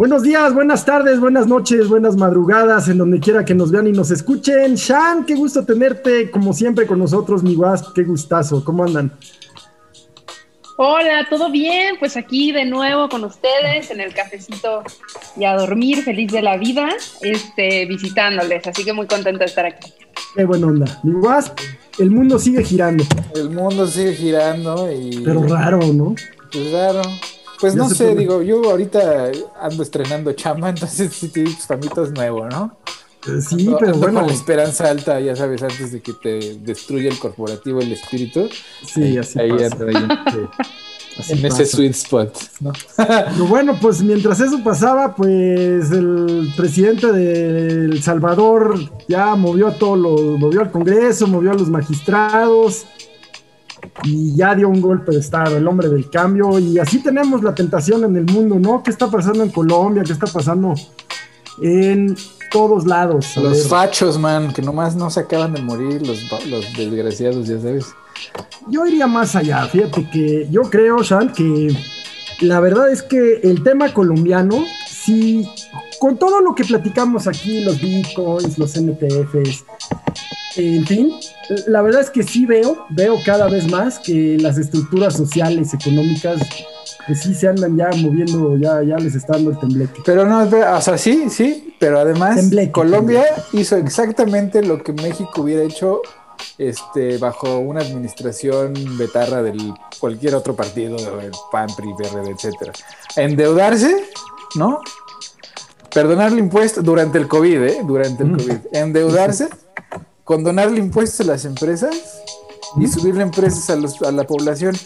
Buenos días, buenas tardes, buenas noches, buenas madrugadas, en donde quiera que nos vean y nos escuchen. Shan, qué gusto tenerte como siempre con nosotros, mi guas, qué gustazo, ¿cómo andan? Hola, ¿todo bien? Pues aquí de nuevo con ustedes en el cafecito y a dormir, feliz de la vida, este, visitándoles, así que muy contenta de estar aquí. Qué buena onda. Mi guas, el mundo sigue girando. El mundo sigue girando y... Pero raro, ¿no? Pues raro. Pues no sé, digo, yo ahorita ando estrenando chamba, entonces sí te digo, es nuevo, ¿no? Eh, sí, pero bueno. Con la esperanza alta, ya sabes, antes de que te destruya el corporativo el espíritu. Sí, así ahí pasa. en ese sweet spot, ¿no? Pero bueno, pues mientras eso pasaba, pues el presidente de El Salvador ya movió a todos los, movió al Congreso, movió a los magistrados y ya dio un golpe de Estado, el hombre del cambio, y así tenemos la tentación en el mundo, ¿no? ¿Qué está pasando en Colombia? ¿Qué está pasando en todos lados? los fachos, man, que nomás no se acaban de morir, los, los desgraciados, ya sabes. Yo iría más allá, fíjate que yo creo, Sean, que la verdad es que el tema colombiano, sí, con todo lo que platicamos aquí, los bitcoins, los NTFs, en fin, la verdad es que sí veo, veo cada vez más que las estructuras sociales, económicas, pues sí se andan ya moviendo, ya, ya les está dando el tembleque. Pero no, o sea, sí, sí, pero además Colombia hizo exactamente lo que México hubiera hecho este, bajo una administración betarra del cualquier otro partido, el PAN, PRI, PRD, etcétera. Endeudarse, ¿no? Perdonarle impuestos durante el COVID, ¿eh? Durante el COVID. Endeudarse condonarle impuestos a las empresas y subirle empresas a, la población.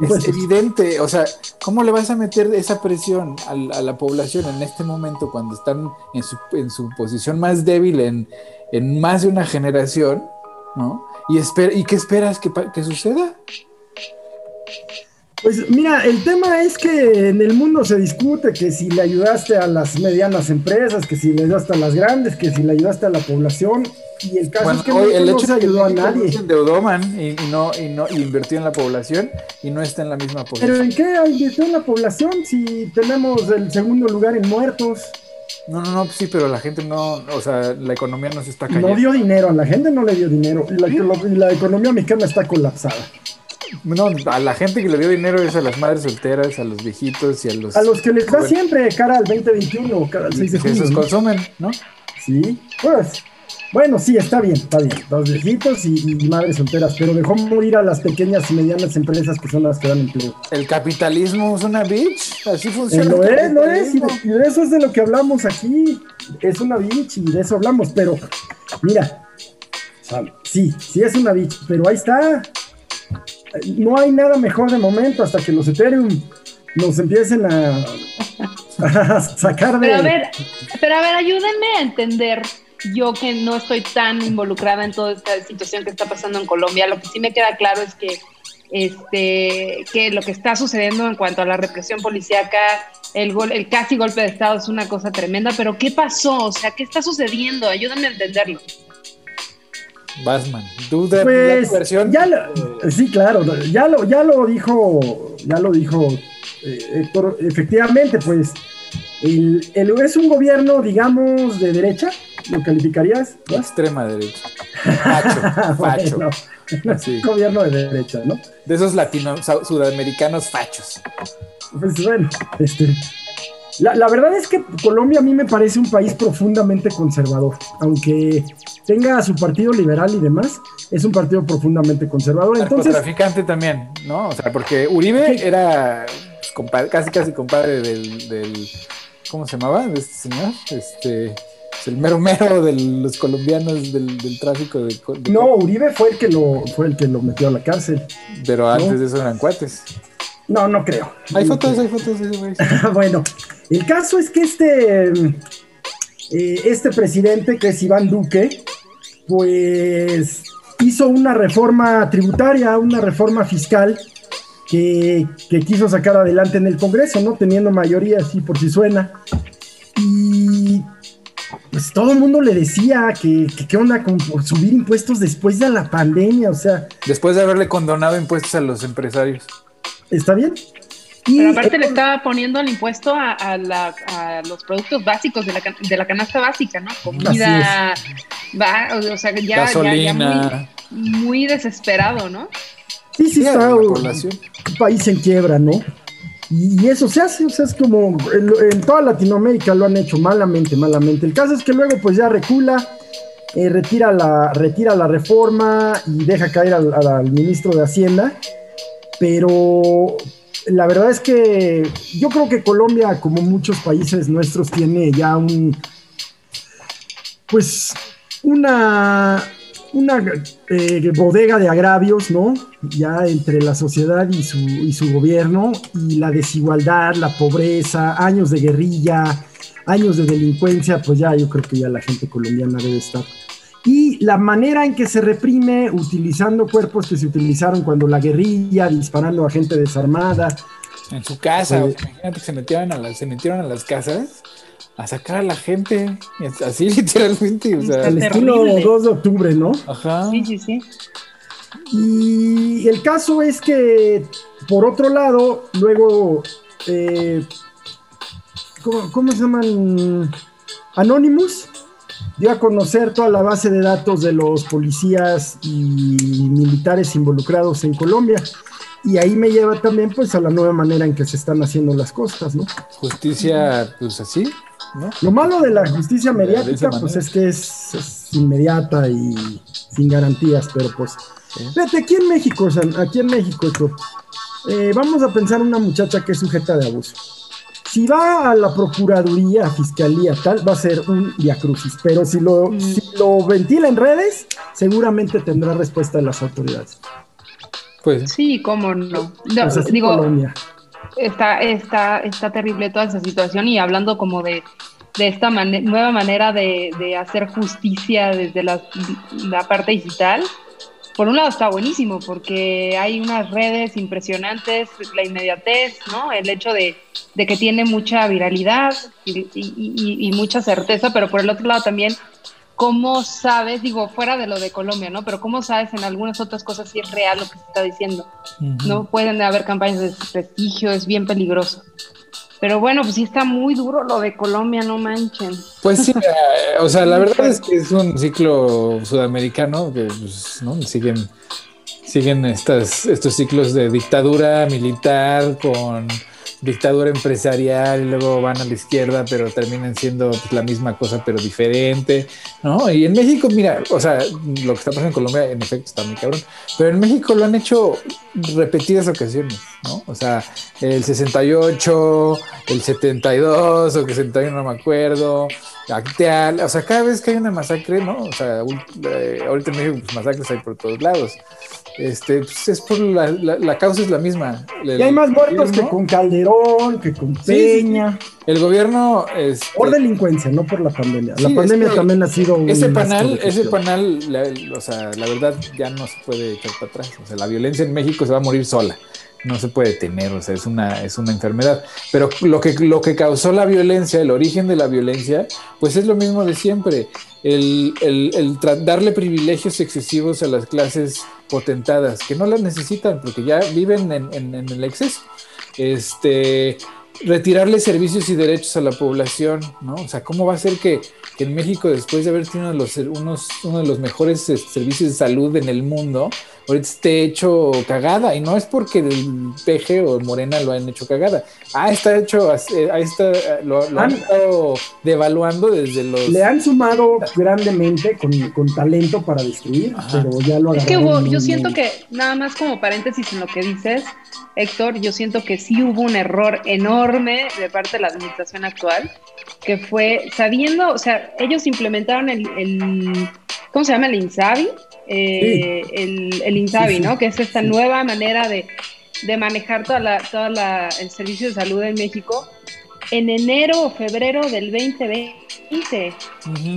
Es evidente, o sea, ¿cómo le vas a meter esa presión a, la población en este momento cuando están en su, en su posición más débil en, en, más de una generación? ¿no? ¿Y, ¿y qué esperas que, que suceda? Pues mira, el tema es que en el mundo se discute que si le ayudaste a las medianas empresas, que si le ayudaste a las grandes, que si le ayudaste a la población. Y el caso es que no, el hecho no se ayudó a nadie. Se endeudó, man, y, no, y, no, y invirtió en la población y no está en la misma posición. ¿Pero en qué invirtió en la población si tenemos el segundo lugar en muertos? No, no, no, sí, pero la gente no, o sea, la economía no se está cayendo. No dio dinero, a la gente no le dio dinero. Y la, la economía mexicana está colapsada. No, a la gente que le dio dinero es a las madres solteras, a los viejitos y a los. A los que les da siempre cara al 2021, cara al 6 de junio. Que esos consumen, ¿no? Sí, pues. Bueno, sí, está bien, está bien. Los viejitos y, madres solteras, pero dejó morir a las pequeñas y medianas empresas que son las que dan empleo. El capitalismo es una bitch, así funciona. No es, no es, y de, eso es de lo que hablamos aquí. Es una bitch y de eso hablamos, pero mira, sí, sí es una bitch, pero ahí está no hay nada mejor de momento hasta que los Ethereum nos empiecen a, sacar de... Pero a ver, pero a ver, ayúdenme a entender yo que no estoy tan involucrada en toda esta situación que está pasando en Colombia, lo que sí me queda claro es que este que lo que está sucediendo en cuanto a la represión policíaca, el el casi golpe de estado es una cosa tremenda, pero ¿qué pasó? O sea, ¿qué está sucediendo? Ayúdenme a entenderlo. Basman. duda pues, versión? Ya sí, claro, ya lo, ya lo dijo, ya lo dijo eh, Héctor, efectivamente, pues el, es un gobierno, digamos, de derecha, ¿lo calificarías? Extrema derecha. Facho, facho. sí. Gobierno de derecha, ¿no? De esos latinos, sudamericanos fachos. Pues bueno, este, la, verdad es que Colombia a mí me parece un país profundamente conservador, aunque tenga su partido liberal y demás, es un partido profundamente conservador. Entonces, traficante también, ¿no? O sea, porque Uribe era pues, casi casi compadre del, ¿cómo se llamaba? De este señor, este el mero mero de los colombianos del, tráfico de, No, Uribe fue el que lo fue el que lo metió a la cárcel. Pero antes de eso eran cuates. No, no creo. Hay fotos, hay fotos bueno, el caso es que este, eh, este presidente, que es Iván Duque, pues hizo una reforma tributaria, una reforma fiscal que, quiso sacar adelante en el Congreso, ¿no? Teniendo mayoría, así por si suena. Y pues todo el mundo le decía que, qué onda con subir impuestos después de la pandemia, o sea. Después de haberle condonado impuestos a los empresarios. ¿Está bien? Pero aparte le estaba poniendo el impuesto a, los productos básicos de la, de la, canasta básica, ¿no? Comida, va, o sea, ya, ya, muy, desesperado, ¿no? Sí, sí, está un país en quiebra, ¿no? Y, eso se hace, o sea, es como en, toda Latinoamérica lo han hecho malamente, malamente. El caso es que luego pues ya recula, eh, retira, la, retira la reforma y deja caer al ministro de Hacienda, pero la verdad es que yo creo que Colombia, como muchos países nuestros, tiene ya un, pues, una, una eh, bodega de agravios, ¿no? Ya entre la sociedad y su, y su gobierno, y la desigualdad, la pobreza, años de guerrilla, años de delincuencia, pues ya yo creo que ya la gente colombiana debe estar y la manera en que se reprime utilizando cuerpos que se utilizaron cuando la guerrilla, disparando a gente desarmada. En su casa, pues, imagínate que se metieron, a las, se metieron a las casas a sacar a la gente, así literalmente. O sea, el estilo 2 de octubre, ¿no? Ajá. Sí, sí, sí. Y el caso es que, por otro lado, luego, eh, ¿cómo, ¿cómo, se llaman? Anonymous dio a conocer toda la base de datos de los policías y militares involucrados en Colombia. Y ahí me lleva también pues a la nueva manera en que se están haciendo las cosas, ¿no? Justicia, pues así, ¿no? Lo malo de la justicia mediática, pues es que es, inmediata y sin garantías, pero pues... Fíjate, aquí en México, aquí en México, esto, eh, vamos a pensar una muchacha que es sujeta de abuso si va a la Procuraduría, Fiscalía, tal, va a ser un diacrucis. Pero si lo, mm. si lo ventila en redes, seguramente tendrá respuesta de las autoridades. Pues sí, cómo no. Pues digo, está, está, está terrible toda esa situación y hablando como de, esta nueva manera de, hacer justicia desde la, la parte digital por un lado está buenísimo porque hay unas redes impresionantes, la inmediatez, ¿no? El hecho de, que tiene mucha viralidad y, mucha certeza, pero por el otro lado también, ¿cómo sabes, digo, fuera de lo de Colombia, ¿no? Pero ¿cómo sabes en algunas otras cosas si es real lo que se está diciendo? ¿No? Pueden haber campañas de prestigio, es bien peligroso. Pero bueno, pues sí está muy duro lo de Colombia, no manchen. Pues sí, eh, o sea, la verdad es que es un ciclo sudamericano que pues, ¿no? siguen, siguen estas, estos ciclos de dictadura militar con dictadura empresarial, luego van a la izquierda, pero terminan siendo pues, la misma cosa, pero diferente, ¿no? Y en México, mira, o sea, lo que está pasando en Colombia, en efecto, está muy cabrón, pero en México lo han hecho repetidas ocasiones, ¿no? O sea, el 68, el 72, o que 71, no me acuerdo, Acteal, o sea, cada vez que hay una masacre, ¿no? O sea, eh, ahorita en México, pues, masacres hay por todos lados. Este, pues es por la, la, causa es la misma. y hay más muertos que con Calderón, que con Peña. El gobierno es este, por delincuencia, no por la pandemia. La pandemia también ha sido un ese panal, ese panal, o sea, la verdad ya no se puede echar para atrás. O sea, la violencia en México se va a morir sola. No se puede tener, o sea, es una, es una enfermedad. Pero lo que, lo que causó la violencia, el origen de la violencia, pues es lo mismo de siempre. El, el, el darle privilegios excesivos a las clases potentadas, que no las necesitan porque ya viven en, el exceso. Este, retirarle servicios y derechos a la población, ¿no? O sea, ¿cómo va a ser que, en México, después de haber tenido los, unos, uno de los mejores eh, servicios de salud en el mundo, ahorita esté hecho cagada? Y no es porque el PG o Morena lo han hecho cagada. Ah, está hecho, eh, ahí está, eh, lo, han, estado devaluando desde los... Le han sumado grandemente con, con talento para destruir, pero ya lo Es que yo siento que, nada más como paréntesis en lo que dices, Héctor, yo siento que sí hubo un error enorme de parte de la administración actual, que fue sabiendo, o sea, ellos implementaron el, ¿cómo se llama? El INSABI, eh, el, el, INSABI, ¿no? Que es esta nueva manera de, manejar toda la, toda el servicio de salud en México en enero o febrero del 2020.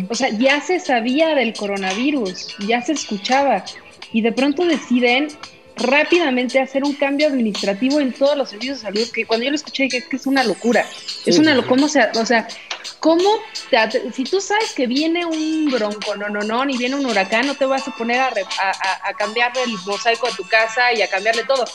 O sea, ya se sabía del coronavirus, ya se escuchaba. Y de pronto deciden rápidamente hacer un cambio administrativo en todos los servicios de salud, que cuando yo lo escuché dije, es que es una locura, es una locura, o sea, ¿cómo si tú sabes que viene un bronco, no, no, no, ni viene un huracán, no te vas a poner a, a, a cambiarle el mosaico de tu casa y a cambiarle todo?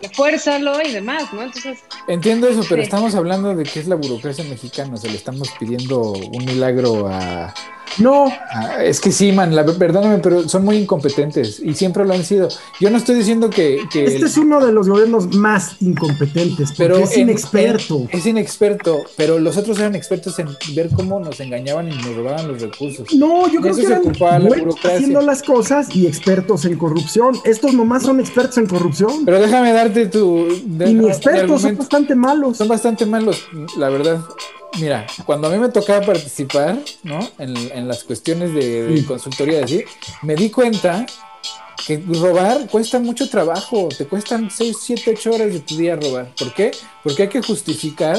Refuérzalo y demás, ¿no? Entonces. Entiendo eso, pero estamos hablando de que es la burocracia mexicana, o sea, le estamos pidiendo un milagro a no. Es que sí, man, la, perdóname, pero son muy incompetentes y siempre lo han sido. Yo no estoy diciendo que. este es uno de los gobiernos más incompetentes, pero es inexperto. es inexperto, pero los otros eran expertos en ver cómo nos engañaban y nos robaban los recursos. No, yo creo que eran haciendo las cosas y expertos en corrupción. Estos nomás son expertos en corrupción. Pero déjame darte tu. y ni expertos, son bastante malos. Son bastante malos, la verdad. Mira, cuando a mí me tocaba participar, ¿no? En, las cuestiones de, consultoría, así, me di cuenta que robar cuesta mucho trabajo, te cuestan 6, 7, 8 horas de tu día robar. ¿Por qué? Porque hay que justificar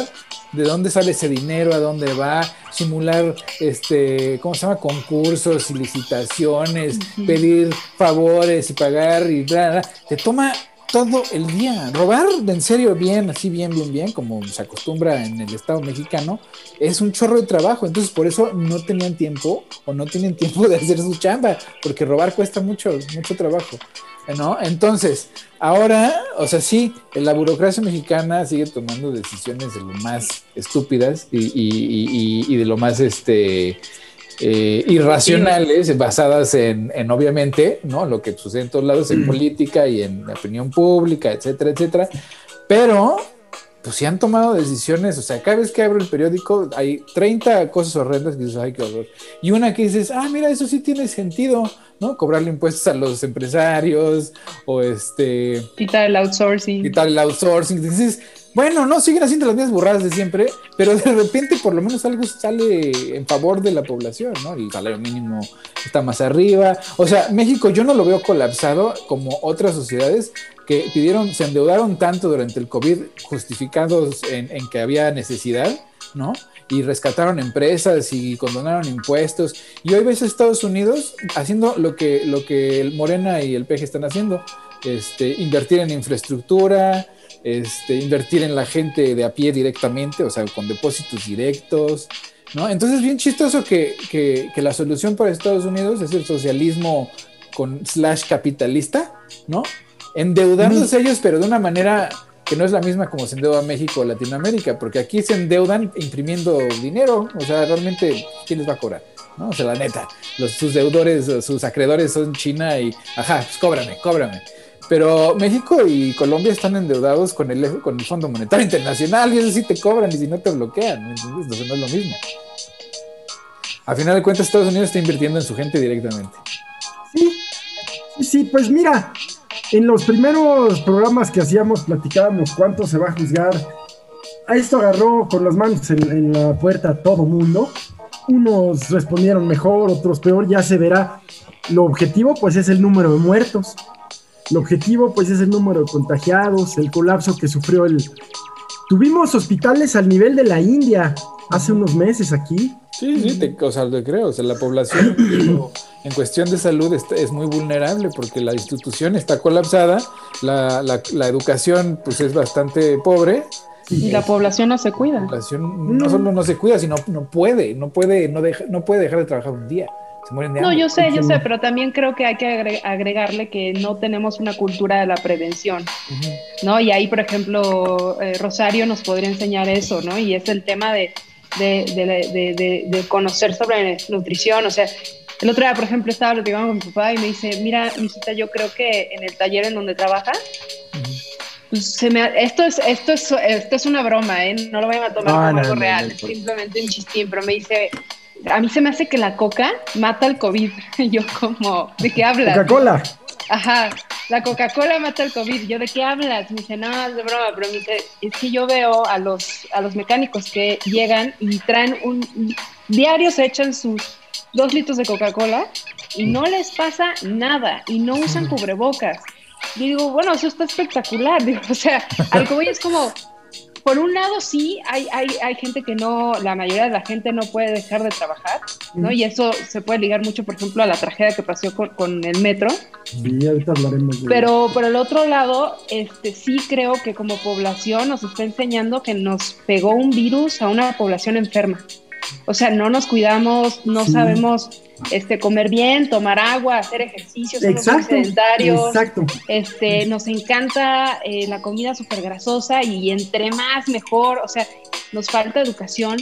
de dónde sale ese dinero, a dónde va, simular, este, ¿cómo se llama? Concursos y licitaciones, pedir favores y pagar y bla, bla. Te toma todo el día. Robar en serio bien, así bien, bien, bien, como se acostumbra en el Estado mexicano, es un chorro de trabajo. Entonces por eso no tenían tiempo o no tienen tiempo de hacer su chamba, porque robar cuesta mucho, mucho trabajo. ¿No? Entonces, ahora, o sea, sí, la burocracia mexicana sigue tomando decisiones de lo más estúpidas y de lo más, este, eh, irracionales basadas en, obviamente, ¿no? Lo que sucede en todos lados, en política y en la opinión pública, etcétera, etcétera. Pero, pues si han tomado decisiones, o sea, cada vez que abro el periódico hay 30 cosas horrendas que dices, ay, qué horror. Y una que dices, ah, mira, eso sí tiene sentido, ¿no? Cobrarle impuestos a los empresarios o este... Quitar el outsourcing. Quitar el outsourcing. Dices, bueno, no, siguen haciendo las mismas burradas de siempre, pero de repente por lo menos algo sale en favor de la población, ¿no? El salario mínimo está más arriba. O sea, México yo no lo veo colapsado como otras sociedades que pidieron, se endeudaron tanto durante el COVID, justificados en, que había necesidad, ¿no? y rescataron empresas y condonaron impuestos. Y hoy ves a Estados Unidos haciendo lo que, lo que el Morena y el PG están haciendo, este, invertir en infraestructura, este, invertir en la gente de a pie directamente, o sea, con depósitos directos, ¿no? Entonces, bien chistoso que, que, la solución para Estados Unidos es el socialismo con slash capitalista, ¿no? Endeudándose ellos, pero de una manera que no es la misma como se endeuda México o Latinoamérica, porque aquí se endeudan imprimiendo dinero, o sea, realmente, ¿quién les va a cobrar? ¿No? O sea, la neta, los, sus deudores, sus acreedores son China y, ajá, pues cóbrame, cóbrame. Pero México y Colombia están endeudados con el, con el Fondo Monetario Internacional y eso sí te cobran y si no te bloquean. Entonces, no es lo mismo. A final de cuentas, Estados Unidos está invirtiendo en su gente directamente. Sí, sí, pues mira, en los primeros programas que hacíamos platicábamos cuánto se va a juzgar. A esto agarró con las manos en, en la puerta todo mundo. Unos respondieron mejor, otros peor, ya se verá. Lo objetivo pues es el número de muertos. El objetivo pues es el número de contagiados, el colapso que sufrió el... Tuvimos hospitales al nivel de la India hace unos meses aquí. Sí, sí, te, o sea, te creo. O sea, la población en cuestión de salud es muy vulnerable porque la institución está colapsada, la, la, educación pues es bastante pobre. Y la población no se cuida. La población no solo no se cuida, sino no puede, no puede, no, deja, no puede dejar de trabajar un día. No, yo sé, yo sé, pero también creo que hay que agregarle que no tenemos una cultura de la prevención, ¿no? Y ahí, por ejemplo, eh, Rosario nos podría enseñar eso, ¿no? Y es el tema de, de, conocer sobre nutrición, o sea, el otro día, por ejemplo, estaba platicando con mi papá y me dice, mira, hijita, yo creo que en el taller en donde trabaja, pues se me, esto, es, esto, es, esto es una broma, ¿eh? No lo vayan a tomar como algo real, simplemente un chistín, pero me dice, a mí se me hace que la coca mata el COVID. Yo como, ¿de qué hablas? Coca-Cola. Ajá, la Coca-Cola mata el COVID. Yo, ¿de qué hablas? Me dice, no, es de broma, pero me dice, es que yo veo a los, a los mecánicos que llegan y traen un, diario se echan sus dos litros de Coca-Cola y no les pasa nada y no usan cubrebocas. Y digo, bueno, eso está espectacular. Digo, o sea, algo es como, por un lado sí, hay, hay, hay gente que no, la mayoría de la gente no puede dejar de trabajar, ¿no? Y eso se puede ligar mucho, por ejemplo, a la tragedia que pasó con, el metro. Sí, ahorita hablaremos de Pero por el otro lado, este, sí creo que como población nos está enseñando que nos pegó un virus a una población enferma. O sea, no nos cuidamos, no sabemos este, comer bien, tomar agua, hacer ejercicio, somos sedentarios. Exacto. Este, nos encanta eh, la comida súper grasosa y entre más mejor, o sea, nos falta educación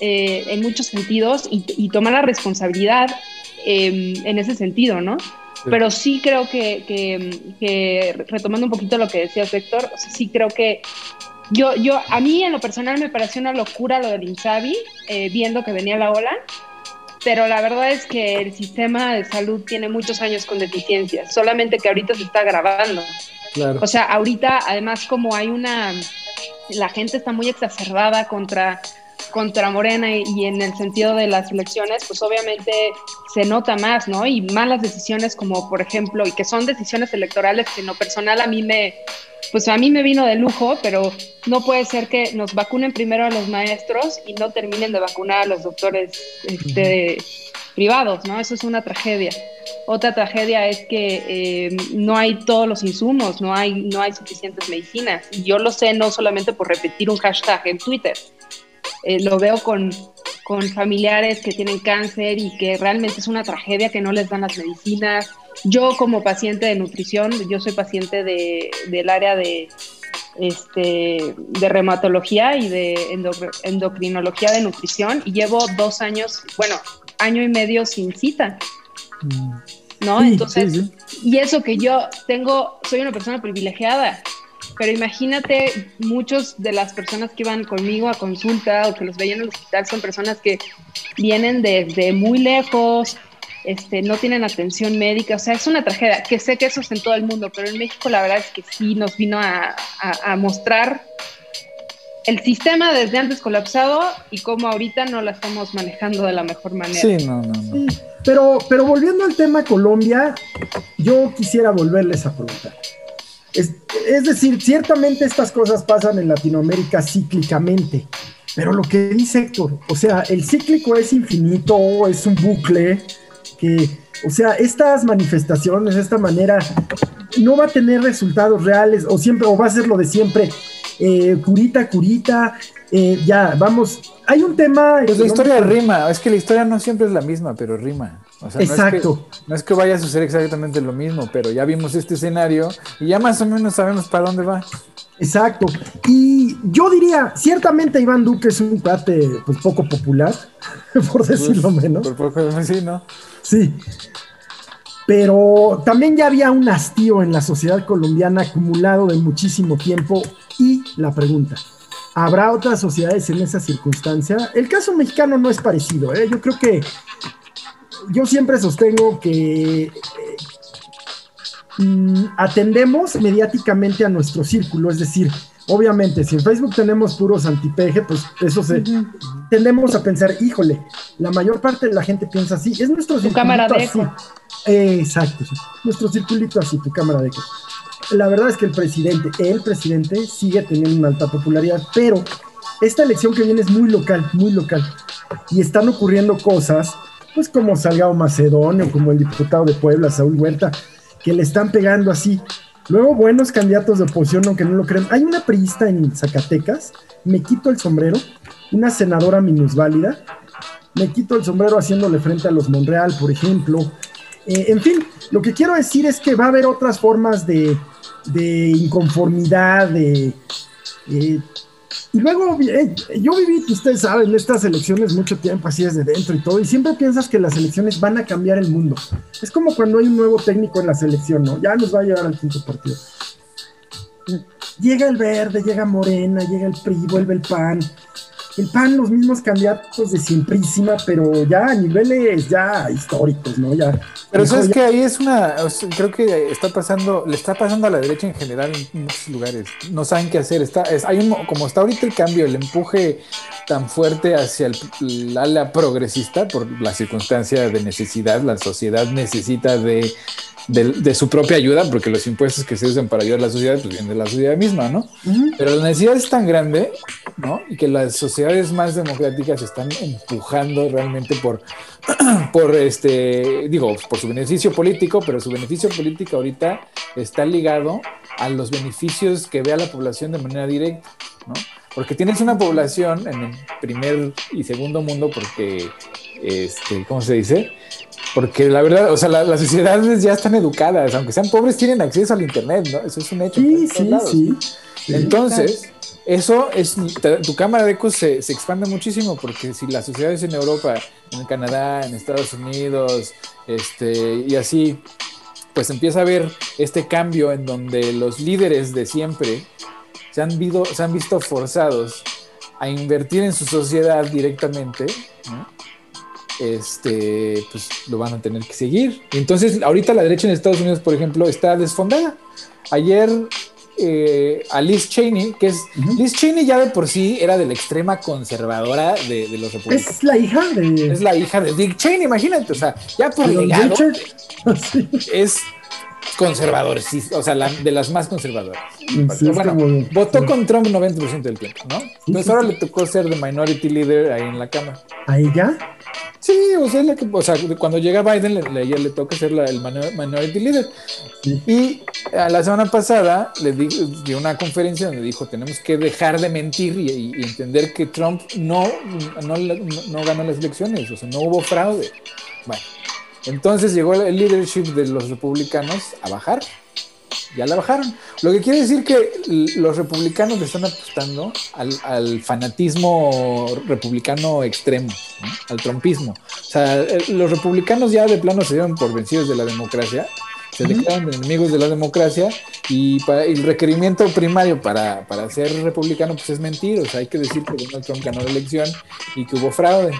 eh, en muchos sentidos y, tomar la responsabilidad em, en ese sentido, ¿no? Pero sí creo que, que, retomando un poquito lo que decía Héctor, o sea, sí creo que yo, yo, a mí en lo personal me pareció una locura lo del Insabi, eh, viendo que venía la ola, pero la verdad es que el sistema de salud tiene muchos años con deficiencias, solamente que ahorita se está agravando. Claro. O sea, ahorita además como hay una, la gente está muy exacerbada contra contra Morena y, en el sentido de las elecciones, pues obviamente se nota más, ¿no? Y malas decisiones como, por ejemplo, y que son decisiones electorales que en lo personal a mí me, pues a mí me vino de lujo, pero no puede ser que nos vacunen primero a los maestros y no terminen de vacunar a los doctores este, privados, ¿no? Eso es una tragedia. Otra tragedia es que eh, no hay todos los insumos, no hay, no hay suficientes medicinas. Y yo lo sé no solamente por repetir un hashtag en Twitter, eh, lo veo con, con familiares que tienen cáncer y que realmente es una tragedia que no les dan las medicinas. Yo como paciente de nutrición, yo soy paciente de, del área de, este, de reumatología y de endocrinología de nutrición y llevo dos años, bueno, año y medio sin cita. Mm. ¿No? Entonces, y eso que yo tengo, soy una persona privilegiada, pero imagínate, muchos de las personas que iban conmigo a consulta o que los veían en el hospital son personas que vienen desde muy lejos, este, no tienen atención médica, o sea, es una tragedia, que sé que eso es en todo el mundo, pero en México la verdad es que sí nos vino a, mostrar el sistema desde antes colapsado y cómo ahorita no la estamos manejando de la mejor manera. Sí, no, no, no. pero, pero volviendo al tema Colombia, yo quisiera volverles a preguntar. Es, decir, ciertamente estas cosas pasan en Latinoamérica cíclicamente, pero lo que dice Héctor, o sea, el cíclico es infinito, es un bucle, que, o sea, estas manifestaciones, esta manera, no va a tener resultados reales, o siempre, o va a ser lo de siempre, eh, curita, curita, eh, ya, vamos, hay un tema... Pues la historia rima, es que la historia no siempre es la misma, pero rima. Exacto. No es, que, vaya a suceder exactamente lo mismo, pero ya vimos este escenario y ya más o menos sabemos para dónde va. Exacto. Y yo diría, ciertamente Iván Duque es un cuate pues, poco popular, por decirlo pues, menos. Por poco, sí, ¿no? Sí. Pero también ya había un hastío en la sociedad colombiana acumulado de muchísimo tiempo. Y la pregunta, ¿habrá otras sociedades en esa circunstancia? El caso mexicano no es parecido. ¿eh? Yo creo que yo siempre sostengo que eh, mm, atendemos mediáticamente a nuestro círculo, es decir, obviamente, si en Facebook tenemos puros antipeje, pues eso se tendemos a pensar, híjole, la mayor parte de la gente piensa así, es nuestro tu cámara de así. exacto, nuestro circulito así, tu cámara de eco. La verdad es que el presidente, el presidente sigue teniendo una alta popularidad, pero esta elección que viene es muy local, muy local. Y están ocurriendo cosas pues como Salgado Macedonio, como el diputado de Puebla, Saúl Huerta, que le están pegando así. Luego, buenos candidatos de oposición, aunque no lo creen. Hay una priista en Zacatecas, me quito el sombrero, una senadora minusválida, me quito el sombrero haciéndole frente a los Monreal, por ejemplo. Eh, en fin, lo que quiero decir es que va a haber otras formas de, inconformidad, de, eh, y luego, eh, yo viví, ustedes saben, estas elecciones mucho tiempo así desde dentro y todo, y siempre piensas que las elecciones van a cambiar el mundo. Es como cuando hay un nuevo técnico en la selección, ¿no? Ya nos va a llevar al quinto partido. Llega el verde, llega Morena, llega el PRI, vuelve el PAN, el PAN los mismos candidatos de siemprísima, pero ya a niveles ya históricos, ¿no? Ya. Pero sabes que ahí es una, creo que está pasando, le está pasando a la derecha en general en muchos lugares. No saben qué hacer. Está, es, hay un, como está ahorita el cambio, el empuje tan fuerte hacia el, ala progresista por la circunstancia de necesidad, la sociedad necesita de de, su propia ayuda, porque los impuestos que se usan para ayudar a la sociedad, pues vienen de la sociedad misma, ¿no? Pero la necesidad es tan grande, ¿no? Y que las sociedades más democráticas están empujando realmente por, por este, digo, por su beneficio político, pero su beneficio político ahorita está ligado a los beneficios que vea la población de manera directa, ¿no? porque tienes una población en el primer y segundo mundo, porque, este, ¿cómo se dice? Porque la verdad, o sea, las sociedades ya están educadas, aunque sean pobres, tienen acceso al Internet, ¿no? Eso es un hecho. Sí, sí, sí, Entonces, eso es, tu cámara de ecos se, se, expande muchísimo, porque si las sociedades en Europa, en Canadá, en Estados Unidos, este, y así, pues empieza a ver este cambio en donde los líderes de siempre se han, se han visto forzados a invertir en su sociedad directamente, este, pues lo van a tener que seguir. Entonces, ahorita la derecha en Estados Unidos, por ejemplo, está desfondada. Ayer eh, a Liz Cheney, que es Liz Cheney ya de por sí era de la extrema conservadora de, los republicanos. Es la hija de. Es la hija de Dick Cheney, imagínate. O sea, ya por legado es conservador, sí, o sea, de las más conservadoras. bueno, votó con Trump 90% del tiempo, ¿no? Entonces ahora le tocó ser de minority leader ahí en la Cámara. ¿A ella? Sí, o sea, que, o sea cuando llega Biden, le, ella le toca ser la, el minority leader. Y a la semana pasada le di, dio una conferencia donde dijo, tenemos que dejar de mentir y, entender que Trump no, no, no ganó las elecciones, o sea, no hubo fraude. Bueno, entonces llegó el leadership de los republicanos a bajar. Ya la bajaron. Lo que quiere decir que los republicanos le están apostando al, fanatismo republicano extremo, al trompismo. O sea, los republicanos ya de plano se dieron por vencidos de la democracia, se declaran enemigos de la democracia y, el requerimiento primario para, para, ser republicano pues es mentir. O sea, hay que decir que Donald Trump ganó la elección y que hubo fraude.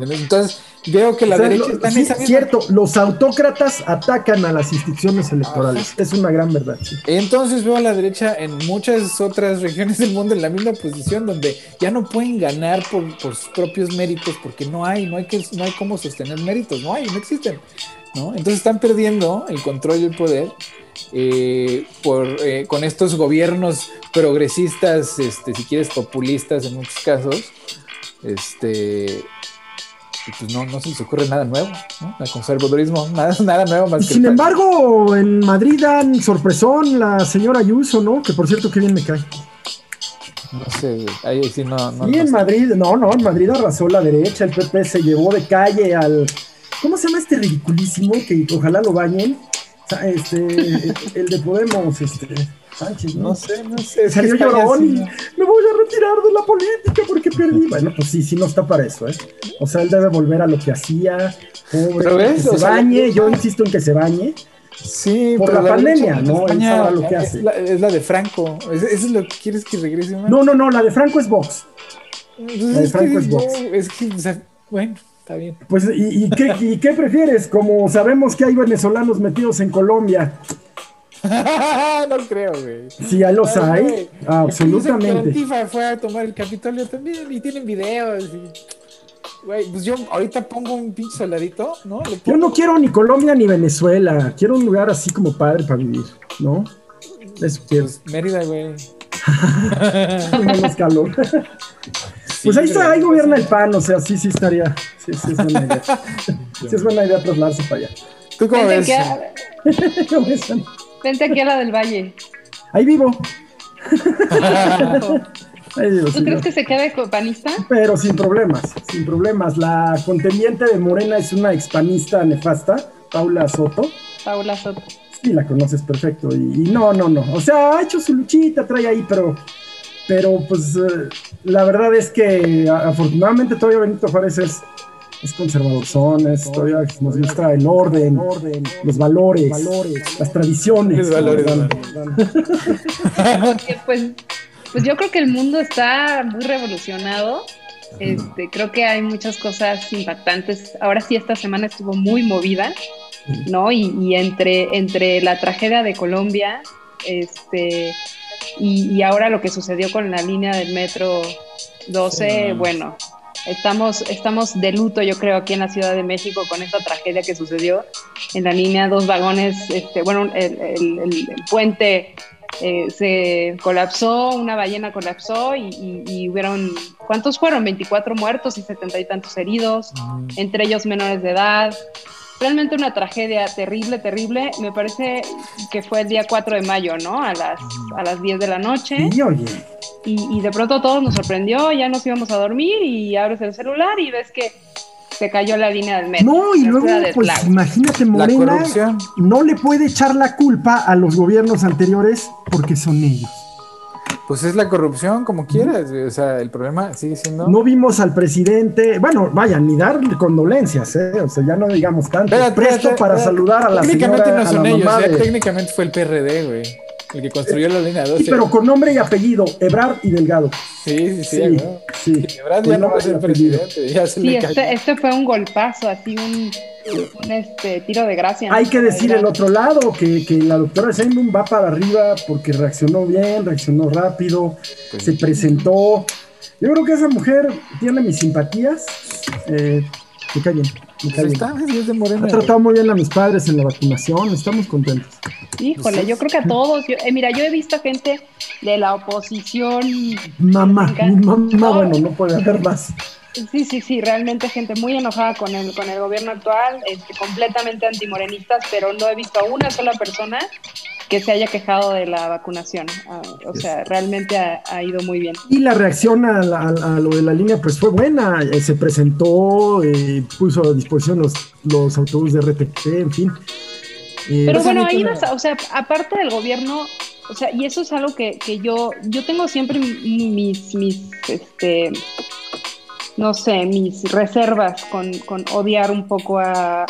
Entonces, Veo que la derecha está en esa Cierto, los autócratas atacan a las instituciones electorales. Es una gran verdad. Entonces veo a la derecha en muchas otras regiones del mundo en la misma posición, donde ya no pueden ganar por, sus propios méritos, porque no hay, no hay que, no hay cómo sostener méritos, no hay, no existen. ¿no? Entonces están perdiendo el control y el poder. Eh, por, eh, con estos gobiernos progresistas, este, si quieres populistas en muchos casos, este, pues no, no se les ocurre nada nuevo, ¿no? El conservadurismo, nada, nada nuevo más que Sin embargo, en Madrid dan sorpresón la señora Ayuso, ¿no? Que por cierto, qué bien me cae. No sé, ahí sí no. no sí, en Madrid, no, no, en Madrid arrasó la derecha, el PP se llevó de calle al. ¿Cómo se llama este ridiculísimo? Que ojalá lo bañen. Este, el de Podemos, este. Sánchez, ¿no? sé, no sé. Salió llorón y me voy a retirar de la política porque perdí. Bueno, pues sí, sí no está para eso, ¿eh? O sea, él debe volver a lo que hacía, pobre, que se bañe, yo insisto en que se bañe. Sí, por la, pandemia, ¿no? España, lo que hace. Es la, de Franco. ¿Eso es lo que quieres que regrese? No, no, no, la de Franco es Vox. la de Franco es Vox. es que, o sea, bueno. Está bien. Pues, ¿y, qué, ¿y qué prefieres? Como sabemos que hay venezolanos metidos en Colombia, no creo, güey. Sí, ya los hay. absolutamente. Antifa fue a tomar el Capitolio también y tienen videos. Güey, pues yo ahorita pongo un pinche soldadito, ¿no? Yo no quiero ni Colombia ni Venezuela. Quiero un lugar así como padre para vivir, ¿no? Eso quiero. Pues Mérida, güey. Menos calor. pues ahí está, ahí gobierna el PAN, o sea, sí, sí estaría. Sí, sí, es buena idea. sí, es buena idea trasladarse para allá. ¿Tú cómo ves? ¿Cómo Vente aquí a la del Valle. Ahí vivo. ¿Tú crees que se quede panista? Pero sin problemas, sin problemas. La contendiente de Morena es una expanista nefasta, Paula Soto. Paula Soto. Sí, la conoces perfecto. Y, no, no, no. O sea, ha hecho su luchita, trae ahí, pero, pero pues eh, la verdad es que afortunadamente todavía Benito Juárez es es conservador, son, es, todavía nos gusta el orden, los valores, las tradiciones. pues, pues yo creo que el mundo está muy revolucionado. Este, creo que hay muchas cosas impactantes. Ahora sí, esta semana estuvo muy movida, ¿no? Y, entre, entre la tragedia de Colombia, este, y, y, ahora lo que sucedió con la línea del metro 12, bueno, Estamos, estamos de luto, yo creo, aquí en la Ciudad de México con esta tragedia que sucedió en la línea, dos vagones, este, bueno, el, puente eh, se colapsó, una ballena colapsó y, hubieron, ¿cuántos fueron? 24 muertos y setenta y tantos heridos, entre ellos menores de edad. Realmente una tragedia terrible, terrible. Me parece que fue el día 4 de mayo, ¿no? A las, a las 10 de la noche. Sí, oye. y, de pronto todo nos sorprendió, ya nos íbamos a dormir y abres el celular y ves que se cayó la línea del metro. No, y luego, pues imagínate, Morena, no le puede echar la culpa a los gobiernos anteriores porque son ellos. Pues es la corrupción, como quieras. O sea, el problema sigue siendo. No vimos al presidente, bueno, vaya, ni dar condolencias, ¿eh? O sea, ya no digamos tanto. Presto para saludar a la Técnicamente no son ellos, ¿eh? técnicamente fue el PRD, güey. El que construyó la línea 12. Sí, pero con nombre y apellido, Ebrard y Delgado. Sí, sí, sí. sí, Ebrard ya no va a ser presidente. Ya se sí, este, este, fue un golpazo, así un, un este, tiro de gracia. Hay que decir el otro lado, que, que la doctora Sheinbaum va para arriba porque reaccionó bien, reaccionó rápido, pues se presentó. Yo creo que esa mujer tiene mis simpatías. Eh, me cae bien. Ha tratado muy bien a mis padres en la vacunación, estamos contentos. Híjole, yo creo que a todos. Eh, mira, yo he visto gente de la oposición. Mamá, mamá, bueno, no puede haber más. Sí, sí, sí, realmente gente muy enojada con el, con el gobierno actual, este, completamente antimorenistas, pero no he visto a una sola persona que se haya quejado de la vacunación. Ah, o sea, realmente ha, ido muy bien. Y la reacción a, lo de la línea pues fue buena. Eh, se presentó, eh, puso a disposición los, los autobuses de RTP, en fin. Eh, Pero bueno, ahí vas, o sea, aparte del gobierno, o sea, y eso es algo que, que yo, yo tengo siempre mis, mis, este, no sé, mis reservas con, con odiar un poco a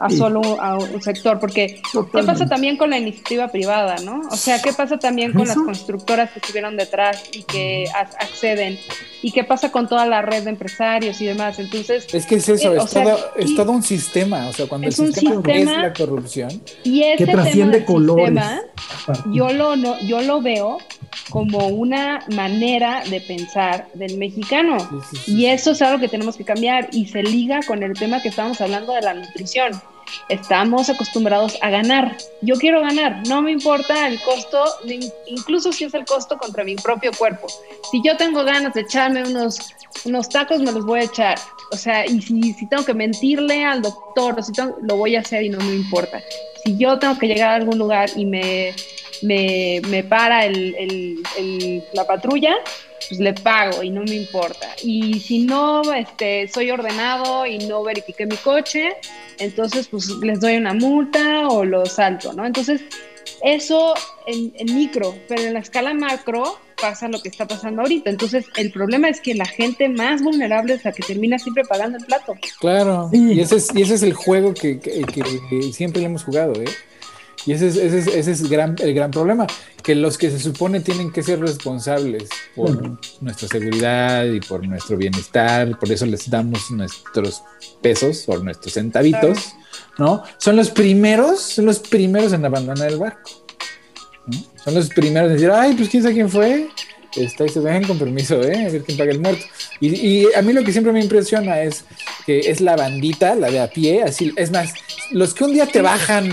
a solo a un sector, porque ¿qué pasa también con la iniciativa privada, no? O sea, ¿qué pasa también con las constructoras que estuvieron detrás y que acceden? ¿Y qué pasa con toda la red de empresarios y demás? Entonces... Es que es eso, eh, es, todo, es todo un sistema, o sea, cuando es el sistema, es la corrupción. Y que trasciende colores. yo, lo, no, yo lo veo como una manera de pensar del mexicano. y eso es algo que tenemos que cambiar y se liga con el tema que estábamos hablando de la nutrición. Estamos acostumbrados a ganar. Yo quiero ganar, no me importa el costo, incluso si es el costo contra mi propio cuerpo. Si yo tengo ganas de echarme unos, unos tacos, me los voy a echar. O sea, y si, si tengo que mentirle al doctor, o si lo voy a hacer y no me importa. Si yo tengo que llegar a algún lugar y me me, me para el, el, la patrulla, pues le pago y no me importa. Y si no este, soy ordenado y no verifiqué mi coche, entonces pues les doy una multa o lo salto, ¿no? Entonces, eso en, en, micro, pero en la escala macro pasa lo que está pasando ahorita. Entonces, el problema es que la gente más vulnerable es la que termina siempre pagando el plato. Claro, y, ese es, y ese es el juego que, que, que siempre le hemos jugado, ¿eh? Y ese es, ese ese es gran, el gran problema, que los que se supone tienen que ser responsables por nuestra seguridad y por nuestro bienestar, por eso les damos nuestros pesos o nuestros centavitos, ¿no? Son los primeros, son los primeros en abandonar el barco. Son los primeros en decir, ay, pues quién sabe quién fue, está y se dejen con permiso, ¿eh? A ver quién paga el muerto. Y, y, a mí lo que siempre me impresiona es que es la bandita, la de a pie, así, es más, los que un día te bajan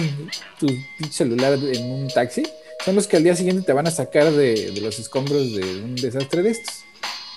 tu celular en un taxi, son los que al día siguiente te van a sacar de, de los escombros de un desastre de estos.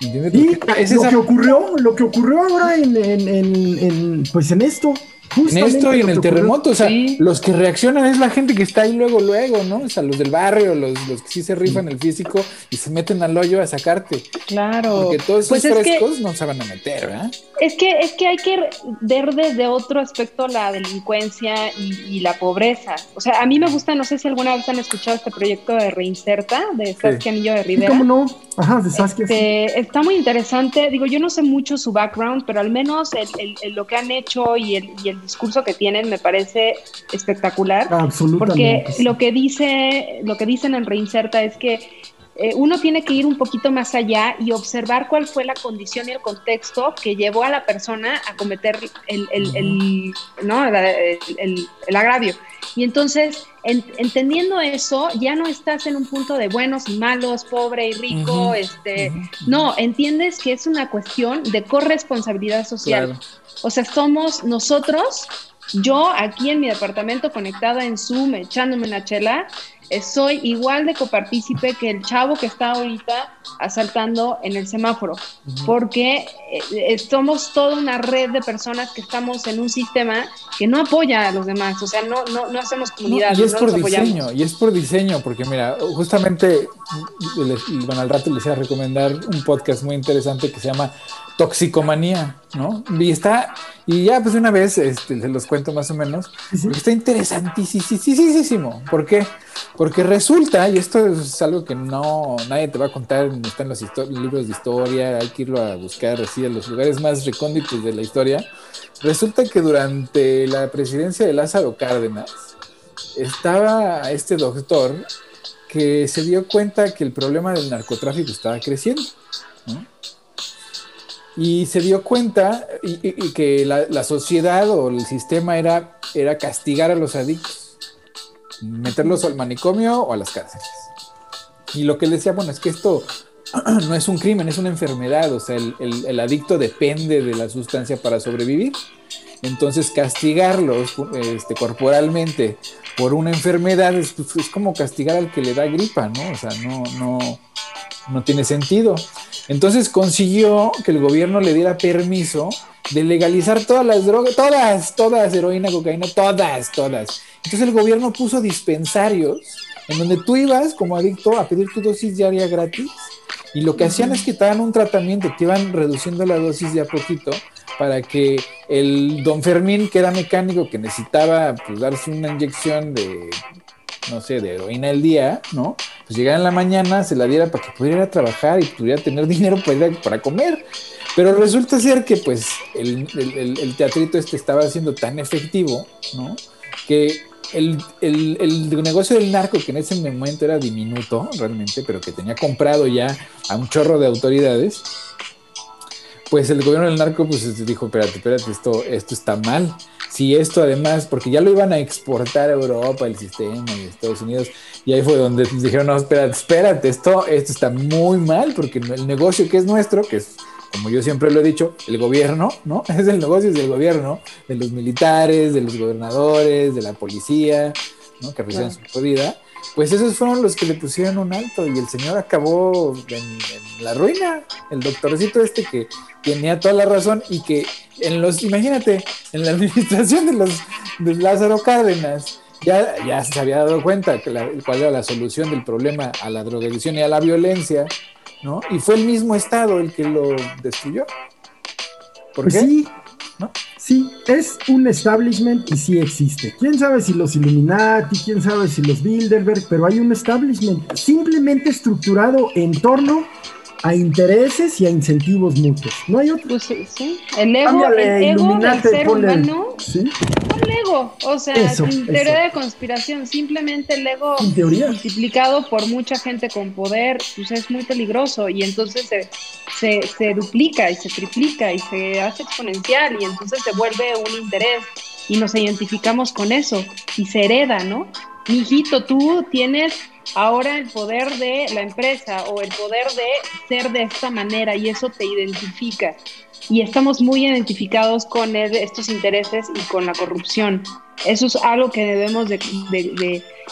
¿Entiendes? Sí, es lo que ocurrió, lo que ocurrió ahora en, en, en, pues en esto, en esto y en el terremoto, o sea, los que reaccionan es la gente que está ahí luego, luego, ¿no? O sea, los del barrio, los, los que sí se rifan el físico y se meten al hoyo a sacarte. Claro. Porque todos esos pues frescos no se van a meter, ¿verdad? Es que, es que hay que ver desde otro aspecto la delincuencia y, la pobreza. O sea, a mí me gusta, no sé si alguna vez han escuchado este proyecto de Reinserta, de Saskia Anillo de Rivera. ¿Cómo no? Ajá, de Saskia. Este, está muy interesante. Digo, yo no sé mucho su background, pero al menos el, lo que han hecho y el, y el discurso que tienen me parece espectacular. Absolutamente. Porque lo que dice, lo que dicen en Reinserta es que eh, uno tiene que ir un poquito más allá y observar cuál fue la condición y el contexto que llevó a la persona a cometer el, el, ¿no? el agravio. Y entonces, entendiendo eso, ya no estás en un punto de buenos y malos, pobre y rico, este, no, entiendes que es una cuestión de corresponsabilidad social. O sea, somos nosotros yo aquí en mi departamento conectada en Zoom, echándome una chela, soy igual de copartícipe que el chavo que está ahorita asaltando en el semáforo, porque eh, somos toda una red de personas que estamos en un sistema que no apoya a los demás, o sea, no, no, no hacemos comunidad. y es por diseño, y es por diseño, porque mira, justamente, bueno, al rato les voy a recomendar un podcast muy interesante que se llama Toxicomanía, ¿no? Y está, y ya pues una vez, este, se los cuento más o menos, está interesantísimo. ¿Por qué? Porque resulta, y esto es algo que no, nadie te va a contar, está en los libros de historia, hay que irlo a buscar así en los lugares más recónditos de la historia, resulta que durante la presidencia de Lázaro Cárdenas, estaba este doctor que se dio cuenta que el problema del narcotráfico estaba creciendo, ¿no? Y se dio cuenta y, que la, sociedad o el sistema era, era castigar a los adictos, meterlos al manicomio o a las cárceles. Y lo que él decía, bueno, es que esto no es un crimen, es una enfermedad, o sea, el, adicto depende de la sustancia para sobrevivir. Entonces, castigarlos este, corporalmente por una enfermedad es, pues, es, como castigar al que le da gripa, ¿no? O sea, no, no, no tiene sentido. Entonces consiguió que el gobierno le diera permiso de legalizar todas las drogas, todas, todas, heroína, cocaína, todas, todas. Entonces el gobierno puso dispensarios en donde tú ibas como adicto a pedir tu dosis diaria gratis y lo que hacían es que te daban un tratamiento, te iban reduciendo la dosis de a poquito para que el don Fermín, que era mecánico, que necesitaba pues, darse una inyección de no sé, de heroína al día, ¿no? Pues llegara en la mañana, se la diera para que pudiera trabajar y pudiera tener dinero para, para comer. Pero resulta ser que pues el, teatrito este estaba siendo tan efectivo, ¿no? Que el, negocio del narco, que en ese momento era diminuto realmente, pero que tenía comprado ya a un chorro de autoridades, pues el gobierno del narco pues dijo, espérate, espérate, esto, esto está mal. Si esto además, porque ya lo iban a exportar a Europa, el sistema y Estados Unidos, y ahí fue donde dijeron, no, espérate, espérate, esto, esto está muy mal, porque el negocio que es nuestro, que es, como yo siempre lo he dicho, el gobierno, ¿no? Es el negocio del gobierno, de los militares, de los gobernadores, de la policía, ¿no? Que reciben su vida pues esos fueron los que le pusieron un alto y el señor acabó en, la ruina. El doctorcito este que tenía toda la razón y que en los, imagínate, en la administración de los de Lázaro Cárdenas, ya, ya se había dado cuenta que cuál era la solución del problema a la drogadicción y a la violencia, ¿no? Y fue el mismo Estado el que lo destruyó. ¿Por pues qué? Sí, ¿no? Sí, es un establishment y sí existe. Quién sabe si los Illuminati, quién sabe si los Bilderberg, pero hay un establishment simplemente estructurado en torno a intereses y a incentivos mutuos. No hay otro. Pues sí, El ego, el ego del ser humano. ¿sí? El ego. O sea, sin teoría de conspiración, simplemente el ego multiplicado por mucha gente con poder, pues es muy peligroso y entonces se, se, se duplica y se triplica y se hace exponencial y entonces se vuelve un interés y nos identificamos con eso y se hereda, ¿no? Mijito, tú tienes ahora el poder de la empresa o el poder de ser de esta manera y eso te identifica. Y estamos muy identificados con estos intereses y con la corrupción. Eso es algo que debemos de,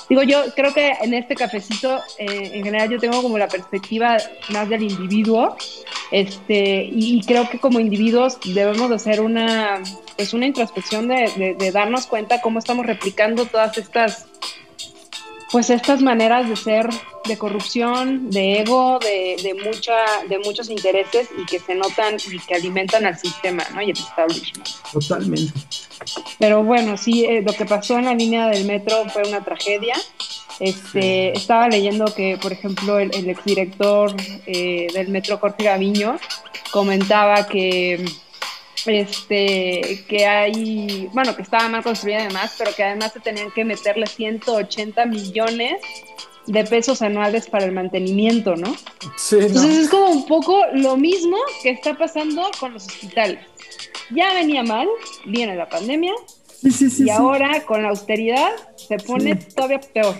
digo yo creo que en este cafecito eh, en general yo tengo como la perspectiva más del individuo este y, creo que como individuos debemos de hacer una pues una introspección de, de darnos cuenta cómo estamos replicando todas estas pues estas maneras de ser de corrupción, de ego, de, de, mucha, de muchos intereses y que se notan y que alimentan al sistema, ¿no? Y el establishment. Totalmente. Pero bueno, sí, eh, lo que pasó en la línea del metro fue una tragedia. Este, Estaba leyendo que, por ejemplo, el, el exdirector eh, del metro, Jorge Gaviño, comentaba que este, que hay, bueno, que estaba mal construida además, pero que además se tenían que meterle 180 millones de pesos anuales para el mantenimiento, ¿no? Sí, Entonces es como un poco lo mismo que está pasando con los hospitales. Ya venía mal, viene la pandemia, y ahora con la austeridad se pone todavía peor.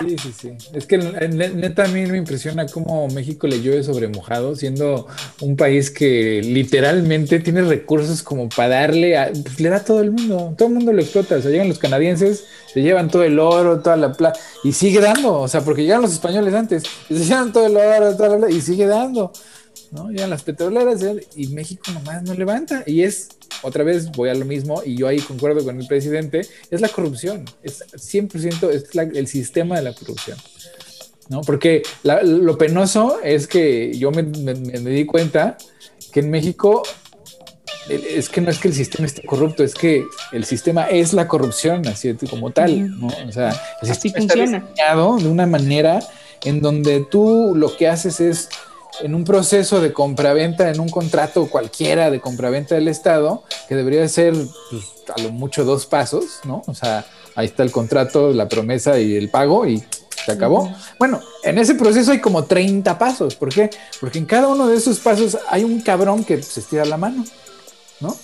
Sí, sí, sí. Es que neta a mí me impresiona cómo México le llueve sobre mojado, siendo un país que literalmente tiene recursos como para darle, a, pues, le da a todo el mundo, todo el mundo lo explota. O sea, llegan los canadienses, se llevan todo el oro, toda la plata, y sigue dando, o sea, porque llegaron los españoles antes, y se llevan todo el oro, toda la plata, y sigue dando. ¿No? Llegan las petroleras y México nomás no levanta. Y es, otra vez voy a lo mismo, y yo ahí concuerdo con el presidente, es la corrupción, es 100% es el sistema de la corrupción. ¿no? Porque lo penoso es que yo me, di cuenta que en México es que no es que el sistema esté corrupto, es que el sistema es la corrupción, así como tal, ¿no? O sea, el sistema está diseñado de una manera en donde tú lo que haces es en un proceso de compraventa, en un contrato cualquiera de compraventa del Estado, que debería ser pues, a lo mucho dos pasos, ¿no? O sea, ahí está el contrato, la promesa y el pago y se acabó. Bueno, en ese proceso hay como 30 pasos. ¿Por qué? Porque en cada uno de esos pasos hay un cabrón que se estira la mano, ¿no?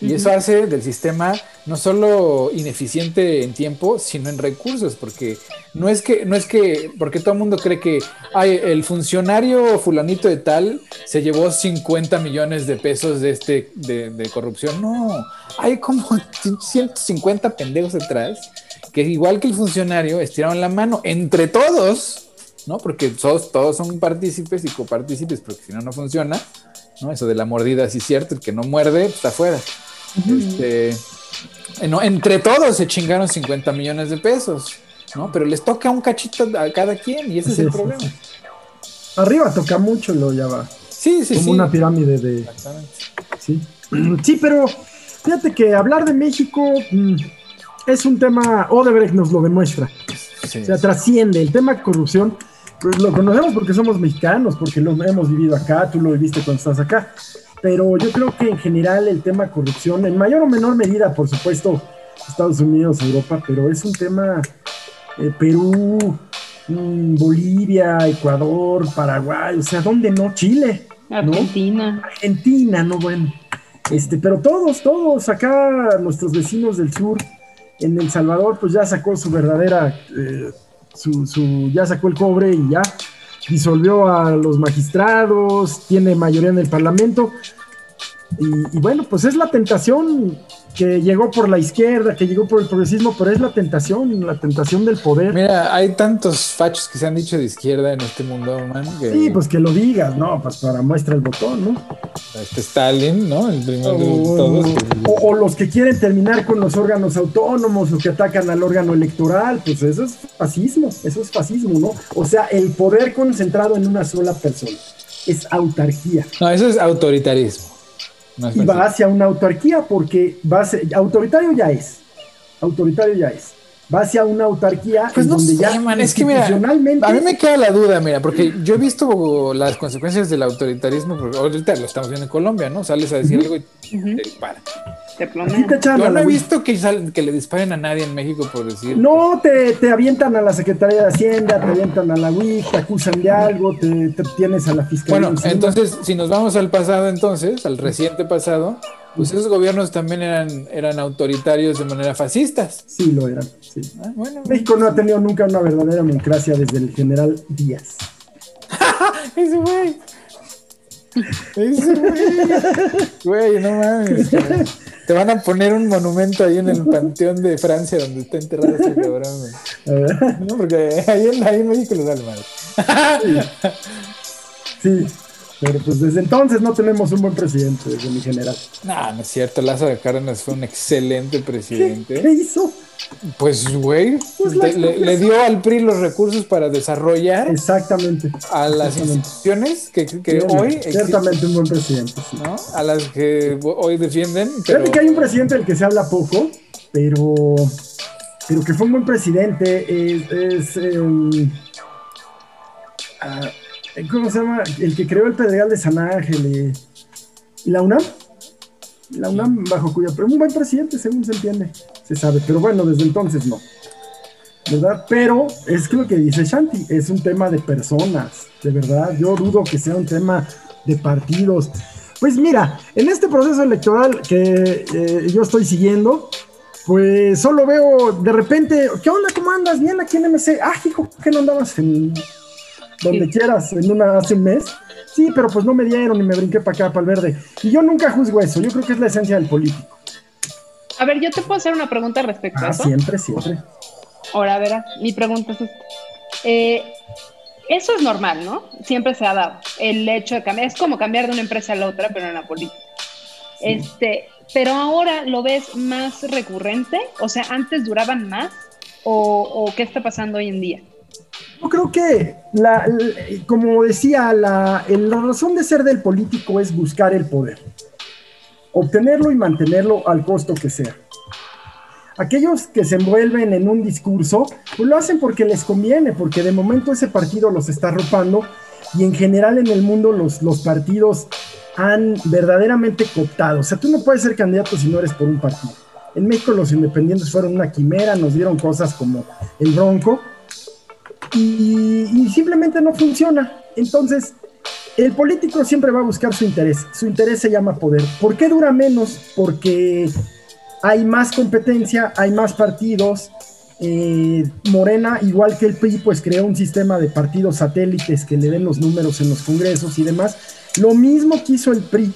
Y eso hace del sistema no solo ineficiente en tiempo, sino en recursos, porque no es que, no es que, porque todo el mundo cree que ay, el funcionario fulanito de tal se llevó 50 millones de pesos de este de, corrupción. No, hay como 150 pendejos detrás que igual que el funcionario estiraron la mano entre todos, ¿no? Porque todos, todos son partícipes y copartícipes, porque si no, no funciona, ¿no? Eso de la mordida, sí es cierto, el que no muerde está afuera. Este, entre todos se chingaron 50 millones de pesos, ¿no? Pero les toca un cachito a cada quien y ese es el problema. Arriba toca mucho, lo ya va. Sí, sí, Como una pirámide de. Sí. sí, pero fíjate que hablar de México mm, es un tema, Odebrecht nos lo demuestra. o sea, trasciende. El tema corrupción, pues lo conocemos porque somos mexicanos, porque lo hemos vivido acá, tú lo viviste cuando estás acá pero yo creo que en general el tema corrupción, en mayor o menor medida, por supuesto, Estados Unidos, Europa, pero es un tema eh, Perú, mm, Bolivia, Ecuador, Paraguay, o sea, ¿dónde no? Chile. Argentina. Argentina, no bueno. Este, pero todos, todos, acá nuestros vecinos del sur, en El Salvador, pues ya sacó su verdadera, eh, su, su, ya sacó el cobre y ya disolvió a los magistrados, tiene mayoría en el Parlamento. Y, bueno, pues es la tentación que llegó por la izquierda, que llegó por el progresismo, pero es la tentación, la tentación del poder. Mira, hay tantos fachos que se han dicho de izquierda en este mundo, man. Sí, pues que lo digas, ¿no? Pues para muestra el botón, ¿no? Este Stalin, ¿no? El primero de todos. O, los que quieren terminar con los órganos autónomos, los que atacan al órgano electoral, pues eso es fascismo, eso es fascismo, ¿no? O sea, el poder concentrado en una sola persona. Es autarquía. No, eso es autoritarismo y va hacia una autarquía porque va a autoritario ya es, autoritario ya es. Va hacia una autarquía pues donde ya es que mira, a mí me queda la duda, mira, porque yo he visto las consecuencias del autoritarismo, porque ahorita lo estamos viendo en Colombia, ¿no? Sales a decir algo y te para. Yo no he visto que, que, le disparen a nadie en México por decir. No, te, te, avientan a la Secretaría de Hacienda, te avientan a la UIC, te acusan de algo, te, tienes a la fiscalía. Bueno, entonces, si nos vamos al pasado, entonces, al reciente pasado, pues esos gobiernos también eran, eran autoritarios de manera fascistas. Sí, lo eran. Sí. Ah, México no ha tenido nunca una verdadera democracia desde el general Díaz. Ese güey. Ese güey. Güey, no mames. Te van a poner un monumento ahí en el panteón de Francia donde está enterrado ese cabrón. No, porque ahí en, ahí en México lo da el mal. Sí. Pero pues desde entonces no tenemos un buen presidente, desde mi general. No, no es cierto. Lázaro Cárdenas fue un excelente presidente. ¿Qué, hizo? Pues, güey, pues le, dio al PRI los recursos para desarrollar exactamente a las instituciones que, que hoy ciertamente un buen presidente ¿no? a las que hoy defienden pero... que hay un presidente del que se habla poco pero pero que fue un buen presidente es, em, ah, ¿cómo se llama? el que creó el Pedregal de San Ángel y la UNAM la UNAM bajo cuya pero un buen presidente según se entiende se sabe, pero bueno, desde entonces no. ¿Verdad? Pero es que lo que dice Shanti, es un tema de personas, de verdad. Yo dudo que sea un tema de partidos. Pues mira, en este proceso electoral que eh, yo estoy siguiendo, pues solo veo de repente, ¿qué onda? ¿Cómo andas? Bien aquí en MC. Ah, hijo, ¿qué no andabas en donde quieras en una hace un mes? Sí, pero pues no me dieron y me brinqué para acá, para el verde. Y yo nunca juzgo eso, yo creo que es la esencia del político. A ver, yo te puedo hacer una pregunta respecto a ah, eso. Siempre, siempre. Ahora, verás, mi pregunta es eh, eso es normal, ¿no? Siempre se ha dado. El hecho de cambiar, es como cambiar de una empresa a la otra, pero en la política. Este, pero ahora lo ves más recurrente, o sea, antes duraban más, o, qué está pasando hoy en día. Yo creo que, la, como decía, la, la razón de ser del político es buscar el poder, obtenerlo y mantenerlo al costo que sea. Aquellos que se envuelven en un discurso, pues lo hacen porque les conviene, porque de momento ese partido los está arropando y en general en el mundo los, los partidos han verdaderamente cooptado. O sea, tú no puedes ser candidato si no eres por un partido. En México los independientes fueron una quimera, nos dieron cosas como el Bronco y, simplemente no funciona. Entonces, el político siempre va a buscar su interés. Su interés se llama poder. ¿Por qué dura menos? Porque hay más competencia, hay más partidos. Eh, Morena, igual que el PRI, pues creó un sistema de partidos satélites que le den los números en los congresos y demás. Lo mismo que hizo el PRI.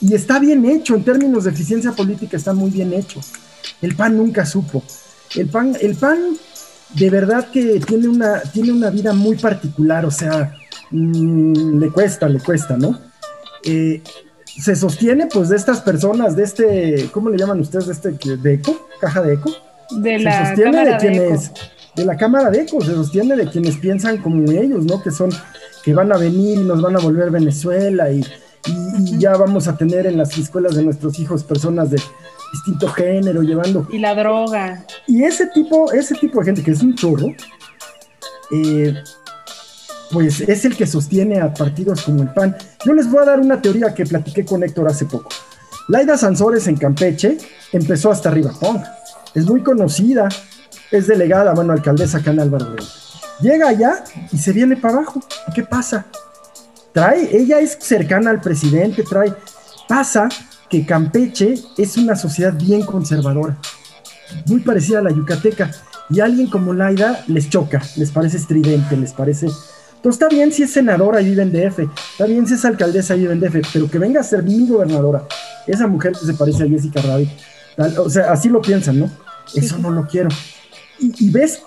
Y está bien hecho, en términos de eficiencia política está muy bien hecho. El PAN nunca supo. El PAN, el PAN de verdad que tiene una, tiene una vida muy particular, o sea, mm, le cuesta, le cuesta, ¿no? Eh, se sostiene pues de estas personas, de este, ¿cómo le llaman ustedes? De este, de eco, caja de eco. De la se sostiene de quienes, de, la cámara de eco, se sostiene de quienes piensan como ellos, ¿no? Que son, que van a venir y nos van a volver Venezuela y, y, ya vamos a tener en las escuelas de nuestros hijos personas de distinto género llevando. Y la droga. Y ese tipo, ese tipo de gente que es un chorro, eh, pues es el que sostiene a partidos como el PAN. Yo les voy a dar una teoría que platiqué con Héctor hace poco. Laida Sansores en Campeche empezó hasta arriba. es muy conocida, es delegada, bueno, alcaldesa acá en Álvaro Llega allá y se viene para abajo. ¿Qué pasa? Trae, ella es cercana al presidente, trae. Pasa que Campeche es una sociedad bien conservadora, muy parecida a la yucateca. Y alguien como Laida les choca, les parece estridente, les parece entonces está bien si es senadora y vive en DF, está bien si es alcaldesa y vive en DF, pero que venga a ser mi gobernadora. Esa mujer que se parece a Jessica Rabbit. o sea, así lo piensan, ¿no? Eso no lo quiero. Y, ves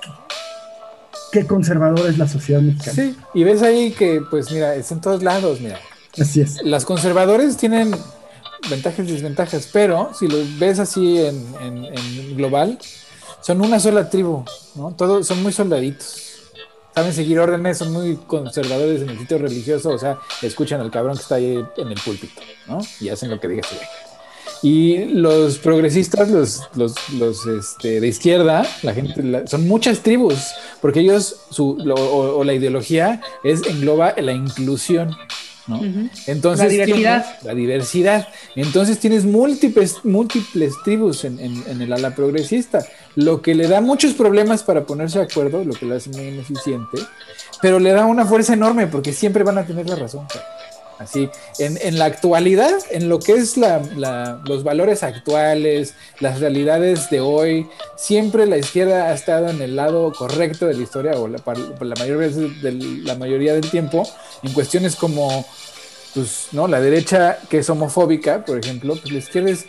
qué conservadora es la sociedad mexicana. Sí, y ves ahí que, pues mira, es en todos lados, mira. Así es. Las conservadores tienen ventajas y desventajas, pero si lo ves así en, en global, son una sola tribu, ¿no? Todos son muy soldaditos saben seguir órdenes, son muy conservadores en el sitio religioso, o sea, escuchan al cabrón que está ahí en el púlpito, ¿no? Y hacen lo que diga su Y los progresistas, los, los, los este, de izquierda, la gente, son muchas tribus, porque ellos, su, o, la ideología es engloba la inclusión. ¿No? Entonces, la diversidad. la diversidad. Entonces tienes múltiples, múltiples tribus en, en, el ala progresista, lo que le da muchos problemas para ponerse de acuerdo, lo que lo hace muy ineficiente, pero le da una fuerza enorme porque siempre van a tener la razón. Así, en, en, la actualidad, en lo que es la, la, los valores actuales, las realidades de hoy, siempre la izquierda ha estado en el lado correcto de la historia, o la, la, mayor de la mayoría del tiempo, en cuestiones como, pues, ¿no? La derecha que es homofóbica, por ejemplo, pues la izquierda es,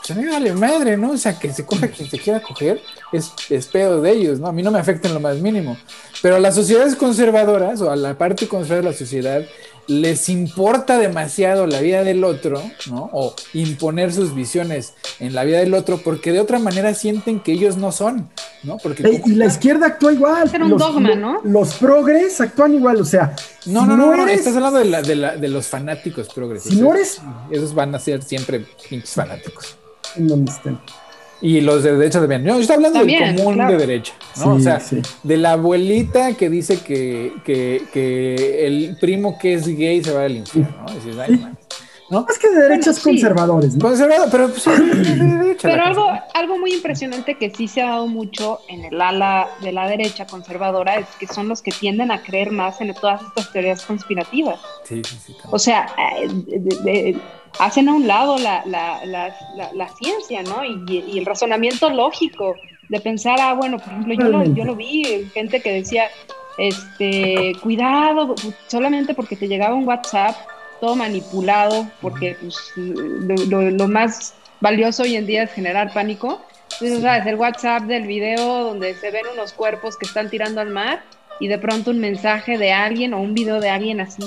pues a mí vale madre, ¿no? O sea, que se coja quien se quiera coger, es, es pedo de ellos, ¿no? A mí no me afecta en lo más mínimo. Pero a las sociedades conservadoras, o a la parte conservadora de la sociedad, les importa demasiado la vida del otro, ¿no? O imponer sus visiones en la vida del otro, porque de otra manera sienten que ellos no son, ¿no? Porque y la izquierda actúa igual. Es un dogma, ¿no? Los progres actúan igual, o sea. No, no, no, estás hablando de, los fanáticos progres. Si no eres. Esos van a ser siempre pinches fanáticos. En donde estén. Y los de derecha también. No, yo estoy hablando del común de derecha, ¿no? o sea, de la abuelita que dice que, que, que, el primo que es gay se va al infierno, ¿no? ¿No? Más que de derechos conservadores, ¿no? Conservador, pero pues, Pero algo, algo muy impresionante que sí se ha dado mucho en el ala de la derecha conservadora es que son los que tienden a creer más en todas estas teorías conspirativas. Sí, sí, sí. O sea, eh, hacen a un lado la, la, la, ciencia, ¿no? Y, y, el razonamiento lógico de pensar, ah, bueno, por ejemplo, yo lo, yo lo vi, gente que decía, este, cuidado, solamente porque te llegaba un WhatsApp todo manipulado, porque pues, lo, más valioso hoy en día es generar pánico. Entonces, ¿sabes? El WhatsApp del video donde se ven unos cuerpos que están tirando al mar y de pronto un mensaje de alguien o un video de alguien así.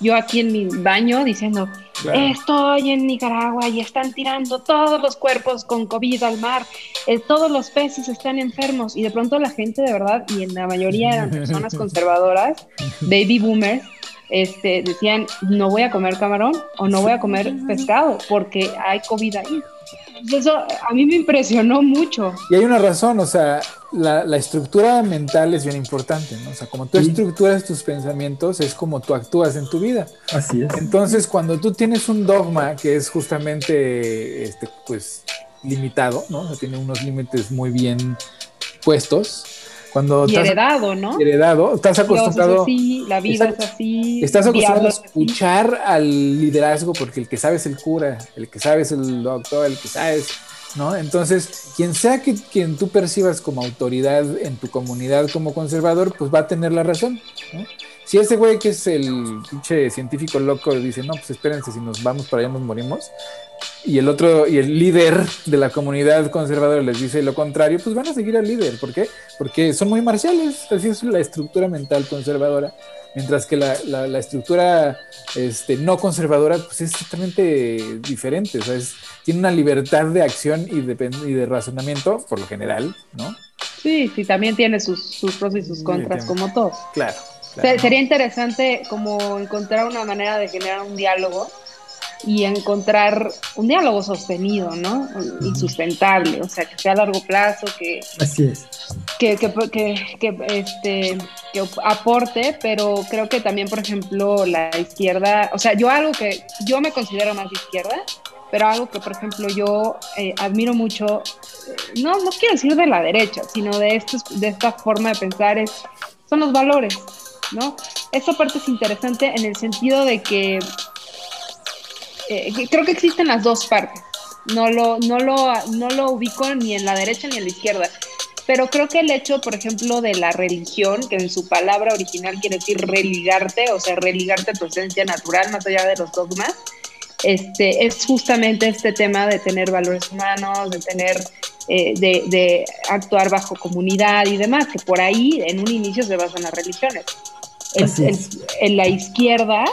Yo aquí en mi baño diciendo, estoy en Nicaragua y están tirando todos los cuerpos con COVID al mar, eh, todos los peces están enfermos y de pronto la gente de verdad, y en la mayoría eran personas conservadoras, baby boomers, este, decían, no voy a comer camarón o no voy a comer pescado porque hay COVID ahí. Eso a mí me impresionó mucho. Y hay una razón, o sea, la, estructura mental es bien importante, ¿no? O sea, como tú estructuras tus pensamientos, es como tú actúas en tu vida. Así es. Entonces, cuando tú tienes un dogma que es justamente, este, pues, limitado, ¿no? O sea, tiene unos límites muy bien puestos, cuando y heredado, ¿no? Heredado, estás acostumbrado. la vida es así. Estás acostumbrado a escuchar al liderazgo porque el que sabe es el cura, el que sabe es el doctor, el que sabe es, ¿no? Entonces, quien sea que quien tú percibas como autoridad en tu comunidad como conservador, pues va a tener la razón, ¿no? Si ese güey que es el pinche científico loco dice, no, pues espérense, si nos vamos para allá nos morimos, y el otro, y el líder de la comunidad conservadora les dice lo contrario, pues van a seguir al líder. ¿Por qué? Porque son muy marciales, así es la estructura mental conservadora. Mientras que la, la, estructura este, no conservadora pues es totalmente diferente, o sea, tiene una libertad de acción y de, y de razonamiento, por lo general, ¿no? Sí, sí, también tiene sus, sus pros y sus contras, como todos. Claro. Sería interesante como encontrar una manera de generar un diálogo y encontrar un diálogo sostenido, ¿no? Y sustentable, o sea, que sea a largo plazo, que, Así es. que, que, que, este, que aporte, pero creo que también, por ejemplo, la izquierda, o sea, yo algo que yo me considero más izquierda, pero algo que, por ejemplo, yo eh, admiro mucho, eh, no, no quiero decir de la derecha, sino de, estos, de esta forma de pensar, es, son los valores, ¿no? Esta parte es interesante en el sentido de que eh, creo que existen las dos partes. No lo, no, lo, no lo ubico ni en la derecha ni en la izquierda. Pero creo que el hecho, por ejemplo, de la religión, que en su palabra original quiere decir religarte, o sea, religarte a tu esencia natural más allá de los dogmas, este, es justamente este tema de tener valores humanos, de tener, eh, de, de, actuar bajo comunidad y demás, que por ahí en un inicio se basan las religiones. En la izquierda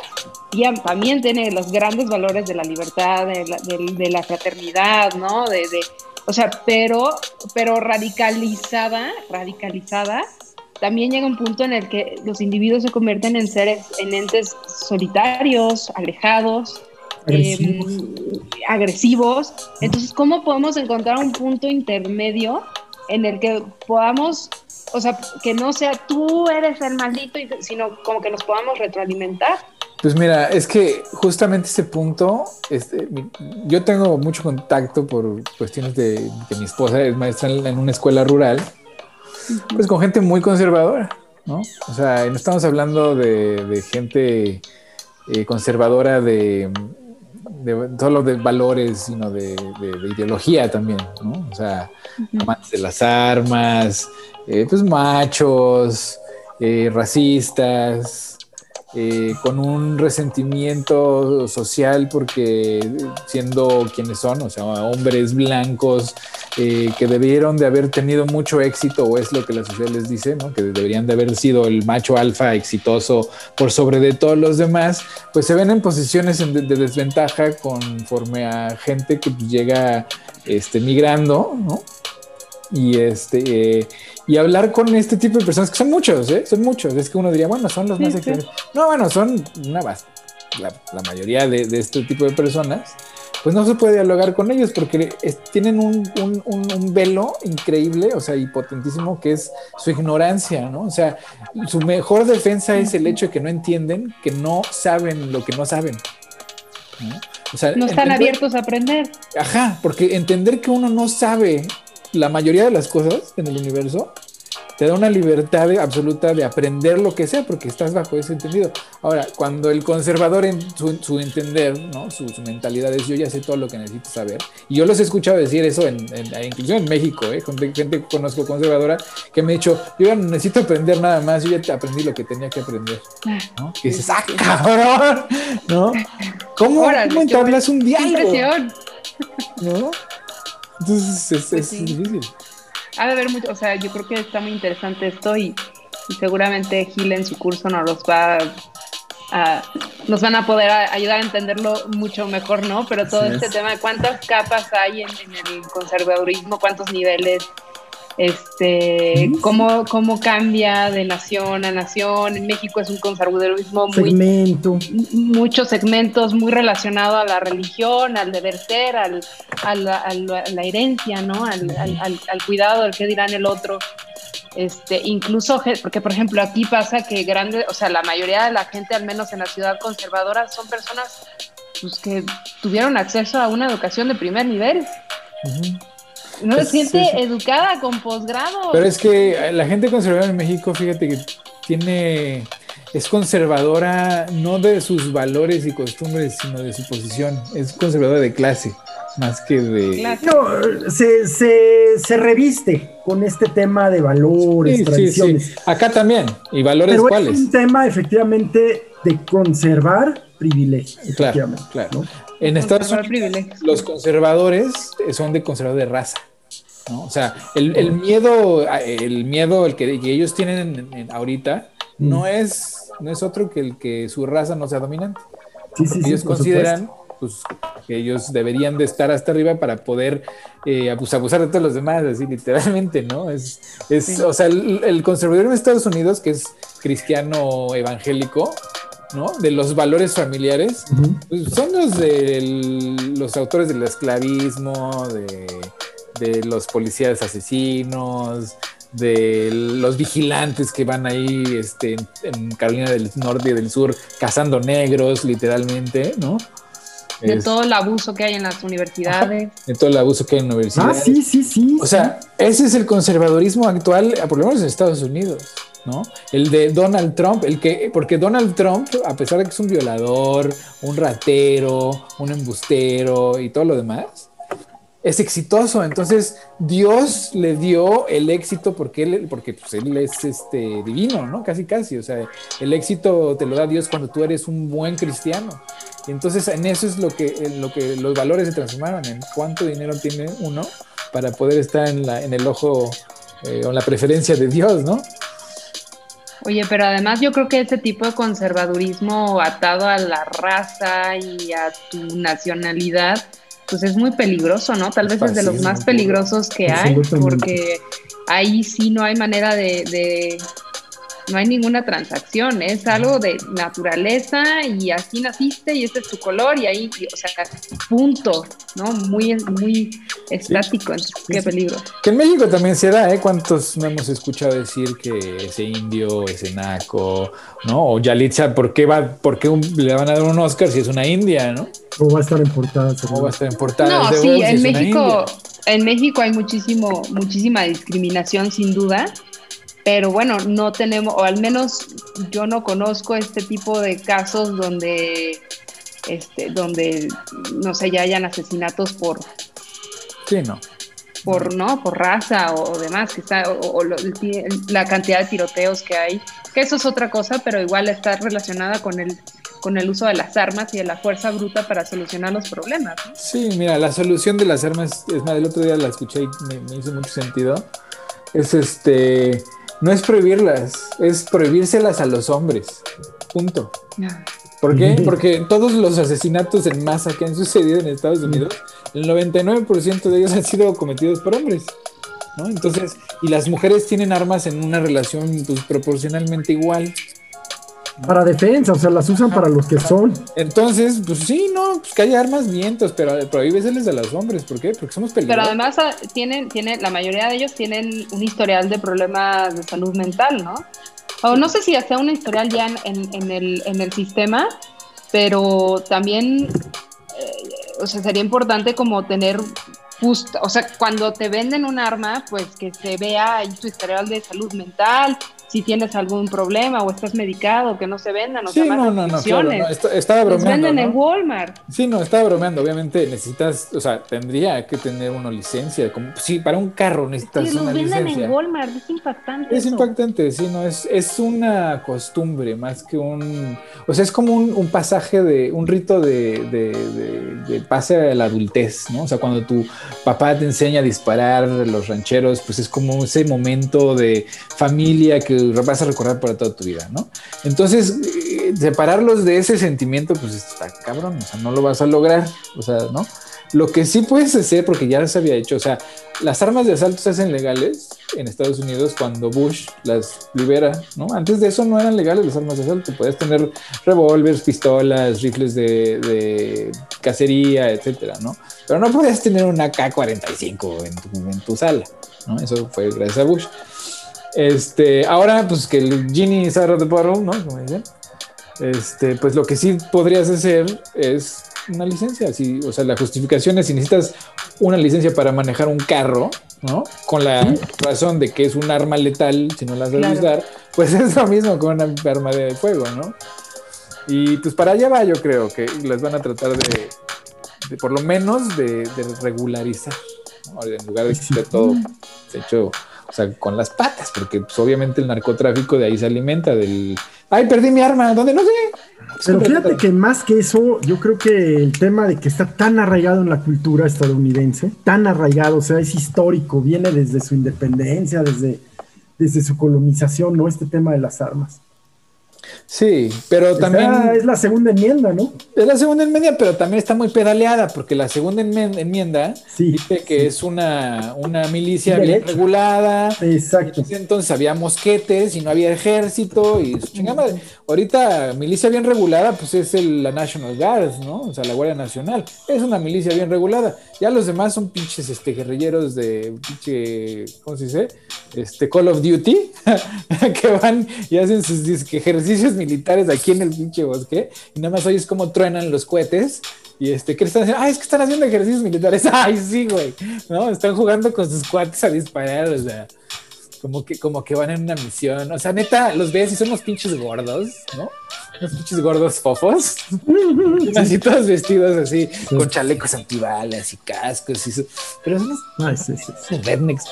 y también tiene los grandes valores de la libertad, de la, de, la fraternidad, ¿no? De, de, o sea, pero, pero radicalizada, radicalizada, también llega un punto en el que los individuos se convierten en seres, en entes solitarios, alejados, agresivos. Em, Entonces, ¿cómo podemos encontrar un punto intermedio en el que podamos, o sea, que no sea tú eres el maldito, sino como que nos podamos retroalimentar? Pues mira, es que justamente ese punto, este, yo tengo mucho contacto por cuestiones de que mi esposa es maestra en una escuela rural, pues con gente muy conservadora, ¿no? O sea, no estamos hablando de, gente eh, conservadora de, de, solo de valores, sino de, ideología también, ¿no? O sea, amantes de las armas, eh, pues machos, eh, racistas, eh, con un resentimiento social porque siendo quienes son, o sea, hombres blancos eh, que debieron de haber tenido mucho éxito, o es lo que la sociedad les dice, ¿no? que deberían de haber sido el macho alfa exitoso por sobre de todos los demás, pues se ven en posiciones de, desventaja conforme a gente que pues, llega este, migrando, ¿no? Y este... Eh, y hablar con este tipo de personas, que son muchos, ¿eh? Son muchos. Es que uno diría, bueno, son los más excelentes. No, bueno, son una la, la mayoría de, de, este tipo de personas, pues no se puede dialogar con ellos porque tienen un, un, un, velo increíble, o sea, y potentísimo, que es su ignorancia, ¿no? O sea, su mejor defensa es el hecho de que no entienden, que no saben lo que no saben. ¿no? no están abiertos a aprender. Ajá, porque entender que uno no sabe la mayoría de las cosas en el universo te da una libertad absoluta de aprender lo que sea porque estás bajo ese entendido. Ahora, cuando el conservador en su, entender, ¿no? Su, mentalidad es yo ya sé todo lo que necesito saber. Y yo los he escuchado decir eso en, incluso en México, ¿eh? gente, gente que conozco conservadora que me ha dicho, yo ya no necesito aprender nada más, yo ya aprendí lo que tenía que aprender. ¿no? Y dices, ¡ah, cabrón! ¿No? ¿Cómo, ¿cómo entablas un diálogo? Impresión. ¿No? Entonces es, pues difícil. Ha de haber mucho, o sea, yo creo que está muy interesante esto y, seguramente Gil en su curso nos los va a, nos van a poder ayudar a entenderlo mucho mejor, ¿no? Pero todo este tema de cuántas capas hay en, el conservadurismo, cuántos niveles, este, cómo, cómo cambia de nación a nación. En México es un conservadurismo muy... Segmento. Muchos segmentos muy relacionados a la religión, al deber ser, al, a, la, herencia, ¿no? Al, al, cuidado del que dirán el otro. Este, incluso, porque por ejemplo aquí pasa que grande, o sea, la mayoría de la gente, al menos en la ciudad conservadora, son personas pues, que tuvieron acceso a una educación de primer nivel. No se siente educada con posgrado. Pero es que la gente conservadora en México, fíjate que tiene es conservadora no de sus valores y costumbres, sino de su posición. Es conservadora de clase, más que de... No, se, se, reviste con este tema de valores, tradiciones. Acá también. ¿Y valores Pero cuáles? Es un tema efectivamente de conservar privilegios. Claro, claro. En Estados Unidos, los conservadores son de conservador de raza. O sea, el, miedo, el miedo el que, ellos tienen ahorita no, mm. es, no es otro que el que su raza no sea dominante. ellos consideran pues, que ellos deberían de estar hasta arriba para poder eh, pues, abusar de todos los demás, así literalmente, ¿no? Es, es o sea, el, conservador en Estados Unidos, que es cristiano evangélico, ¿no? De los valores familiares, pues, son los de los autores del esclavismo, de de los policías asesinos, de los vigilantes que van ahí este, en, Carolina del Norte y del Sur cazando negros, literalmente, ¿no? De todo el abuso que hay en las universidades. De todo el abuso que hay en las universidades. Ah, sí, sí, sí. O sea, ese es el conservadurismo actual, por lo menos en Estados Unidos, ¿no? El de Donald Trump, el que, porque Donald Trump, a pesar de que es un violador, un ratero, un embustero y todo lo demás, es exitoso. Entonces, Dios le dio el éxito porque él, porque pues, él es este divino, ¿no? Casi, casi. O sea, el éxito te lo da Dios cuando tú eres un buen cristiano. Y entonces, en eso es lo que, lo que los valores se transformaron, en cuánto dinero tiene uno para poder estar en, la, en el ojo eh, o en la preferencia de Dios, ¿no? Oye, pero además yo creo que ese tipo de conservadurismo atado a la raza y a tu nacionalidad, pues es muy peligroso, ¿no? Tal vez es de los más peligrosos que hay, porque ahí sí no hay manera de, no hay ninguna transacción, es algo de naturaleza y así naciste y este es tu color y ahí, o sea, punto, ¿no? Muy, muy estático, qué peligro. Que en México también se da, ¿eh? ¿Cuántos no hemos escuchado decir que ese indio, ese naco, ¿no? O Yalitza, ¿por qué, va, por qué le van a dar un Oscar si es una india, ¿no? O va a estar en portada. O va a estar en portada. No, sí, en México, en México hay muchísimo, muchísima discriminación sin duda pero bueno, no tenemos, o al menos yo no conozco este tipo de casos donde, este, donde, no sé, ya hayan asesinatos por... Sí, no. Por, ¿no? Por raza o, demás, que está, o, la cantidad de tiroteos que hay, que eso es otra cosa, pero igual está relacionada con el, con el uso de las armas y de la fuerza bruta para solucionar los problemas. Sí, mira, la solución de las armas, es más, el otro día la escuché y me, me hizo mucho sentido, es este no es prohibirlas, es prohibírselas a los hombres. Punto. ¿Por qué? Porque todos los asesinatos en masa que han sucedido en Estados Unidos, el 99% de ellos han sido cometidos por hombres. ¿no? Entonces, y las mujeres tienen armas en una relación pues, proporcionalmente igual para defensa, o sea, las usan para los que son. Entonces, pues sí, no, pues que haya armas vientos, pero prohíbeseles de los hombres, ¿por qué? Porque somos peligrosos. Pero además ah, tienen, tienen, la mayoría de ellos tienen un historial de problemas de salud mental, ¿no? O no sé si hasta un historial ya en, el, en el sistema, pero también eh, o sea, sería importante como tener justo, o sea, cuando te venden un arma, pues que se vea ahí tu historial de salud mental, si tienes algún problema o estás medicado, que no se vendan. O sí, no, no, no, claro, no, estaba bromeando. venden en Walmart. Sí, no, estaba bromeando. Obviamente necesitas, o sea, tendría que tener una licencia. Como, sí, para un carro necesitas sí, una licencia. venden en Walmart, es impactante. Es impactante, sí, no, es, es una costumbre más que un. O sea, es como un, un pasaje de, un rito de, de, de, pase a la adultez, ¿no? O sea, cuando tu papá te enseña a disparar los rancheros, pues es como ese momento de familia que vas a recordar para toda tu vida, ¿no? Entonces, eh, separarlos de ese sentimiento, pues está cabrón, o sea, no lo vas a lograr, o sea, ¿no? Lo que sí puedes hacer, porque ya se había hecho, o sea, las armas de asalto se hacen legales en Estados Unidos cuando Bush las libera, ¿no? Antes de eso no eran legales las armas de asalto, puedes tener revólveres, pistolas, rifles de, cacería, etcétera, ¿no? Pero no podías tener una K-45 en tu, en tu sala, ¿no? Eso fue gracias a Bush. Este, ahora, pues que el Genie is out of the bottle, ¿no? Como dicen. Este, pues lo que sí podrías hacer es una licencia. Si, o sea, la justificación es si necesitas una licencia para manejar un carro, ¿no? Con la razón de que es un arma letal, si no la sabes usar, pues es lo mismo con una arma de fuego, ¿no? Y pues para allá va, yo creo que las van a tratar de, por lo menos, de, regularizar, en lugar de que esté todo hecho o sea, con las patas, porque pues, obviamente el narcotráfico de ahí se alimenta del, ay, perdí mi arma, ¿dónde? No sé. Pero fíjate que más que eso, yo creo que el tema de que está tan arraigado en la cultura estadounidense, tan arraigado, o sea, es histórico, viene desde su independencia, desde, desde su colonización, ¿no? Este tema de las armas. Sí, pero también. es la segunda enmienda, ¿no? Es la segunda enmienda, pero también está muy pedaleada, porque la segunda enmienda dice que es una, una milicia bien regulada. Exacto. Entonces había mosquetes y no había ejército y chingada Ahorita, milicia bien regulada, pues es el, la National Guard, ¿no? O sea, la Guardia Nacional. Es una milicia bien regulada. Ya los demás son pinches este, guerrilleros de pinche, ¿cómo se dice? Este Call of Duty, que van y hacen sus ejercicios militares aquí en el pinche bosque y nada más oyes cómo truenan los cohetes y este, ¿qué están haciendo? Ah, es que están haciendo ejercicios militares. Ay, sí, güey. No, están jugando con sus cuates a disparar, o sea, como que, como que van en una misión. O sea, neta, los ves y son unos pinches gordos, ¿no? Unos pinches gordos fofos. así todos vestidos así, con chalecos antibalas y cascos y eso. Pero son unos, sí, sí, rednecks,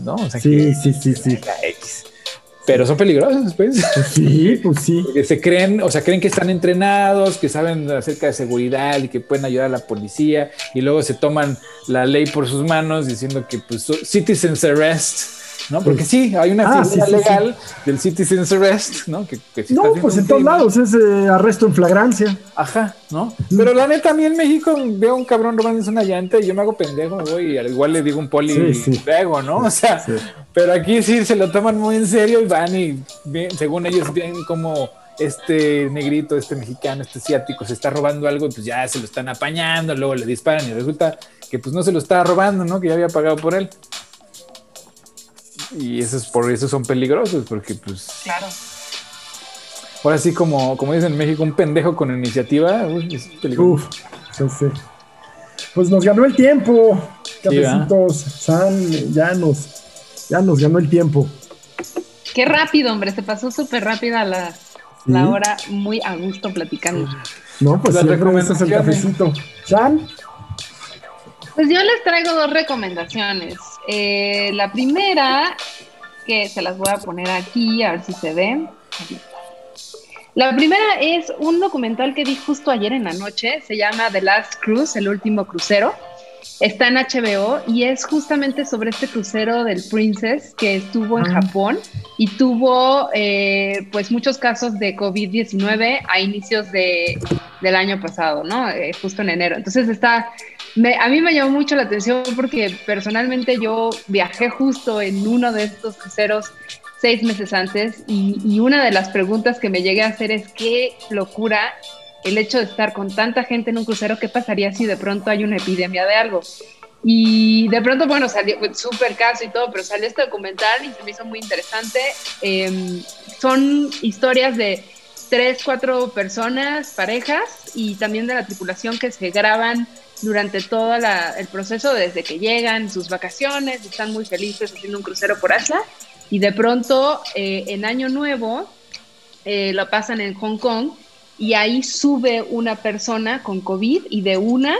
¿no? O sea, sí, sí, sí, sí pero son peligrosos, pues. Sí, pues sí. Porque se creen, o sea, creen que están entrenados, que saben acerca de seguridad y que pueden ayudar a la policía, y luego se toman la ley por sus manos diciendo que, pues, citizens arrest, ¿no? Porque sí, hay una ah, figura legal del Citizens Arrest, ¿no? Que, no, pues en todos lados es eh, arresto en flagrancia. Ajá, ¿no? Pero la neta, a mí en México veo un cabrón robándose una llanta y yo me hago pendejo, voy y al igual le digo un poli y pego, ¿no? O sea, pero aquí sí se lo toman muy en serio y van y según ellos ven como este negrito, este mexicano, este asiático se está robando algo y pues ya se lo están apañando, luego le disparan y resulta que pues no se lo estaba robando, ¿no? Que ya había pagado por él. Y eso es por eso son peligrosos, porque pues. Claro. Ahora sí, como, como dicen en México, un pendejo con iniciativa es peligroso. Uf, Pues nos ganó el tiempo, cafecitos. San, ya nos, ya nos ganó el tiempo. Qué rápido, hombre, se pasó súper rápida la, la hora, muy a gusto platicando. No, pues siempre es el cafecito. San. Pues yo les traigo dos recomendaciones. Eh, la primera, que se las voy a poner aquí, a ver si se ven. La primera es un documental que vi justo ayer en la noche, se llama The Last Cruise, el último crucero. Está en HBO y es justamente sobre este crucero del Princess que estuvo en ah. Japón y tuvo eh, pues muchos casos de COVID-19 a inicios de, del año pasado, ¿no? Eh, justo en enero. Entonces está a mí me llamó mucho la atención porque personalmente yo viajé justo en uno de estos cruceros seis meses antes y, una de las preguntas que me llegué a hacer es qué locura el hecho de estar con tanta gente en un crucero, ¿qué pasaría si de pronto hay una epidemia de algo? Y de pronto, bueno, salió súper caso y todo, pero salió este documental y se me hizo muy interesante. Em, son historias de tres, cuatro personas, parejas y también de la tripulación que se graban durante todo el proceso, desde que llegan, sus vacaciones, están muy felices haciendo un crucero por Asia y de pronto eh, en Año Nuevo eh, lo pasan en Hong Kong y ahí sube una persona con COVID y de una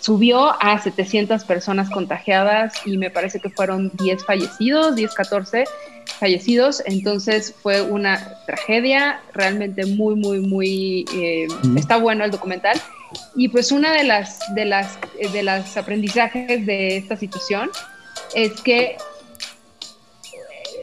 subió a 700 personas contagiadas y me parece que fueron 10 fallecidos, 10, 14 fallecidos, entonces fue una tragedia, realmente muy, muy, muy, eh, está bueno el documental. Y pues una de las, de las, de las aprendizajes de esta situación es que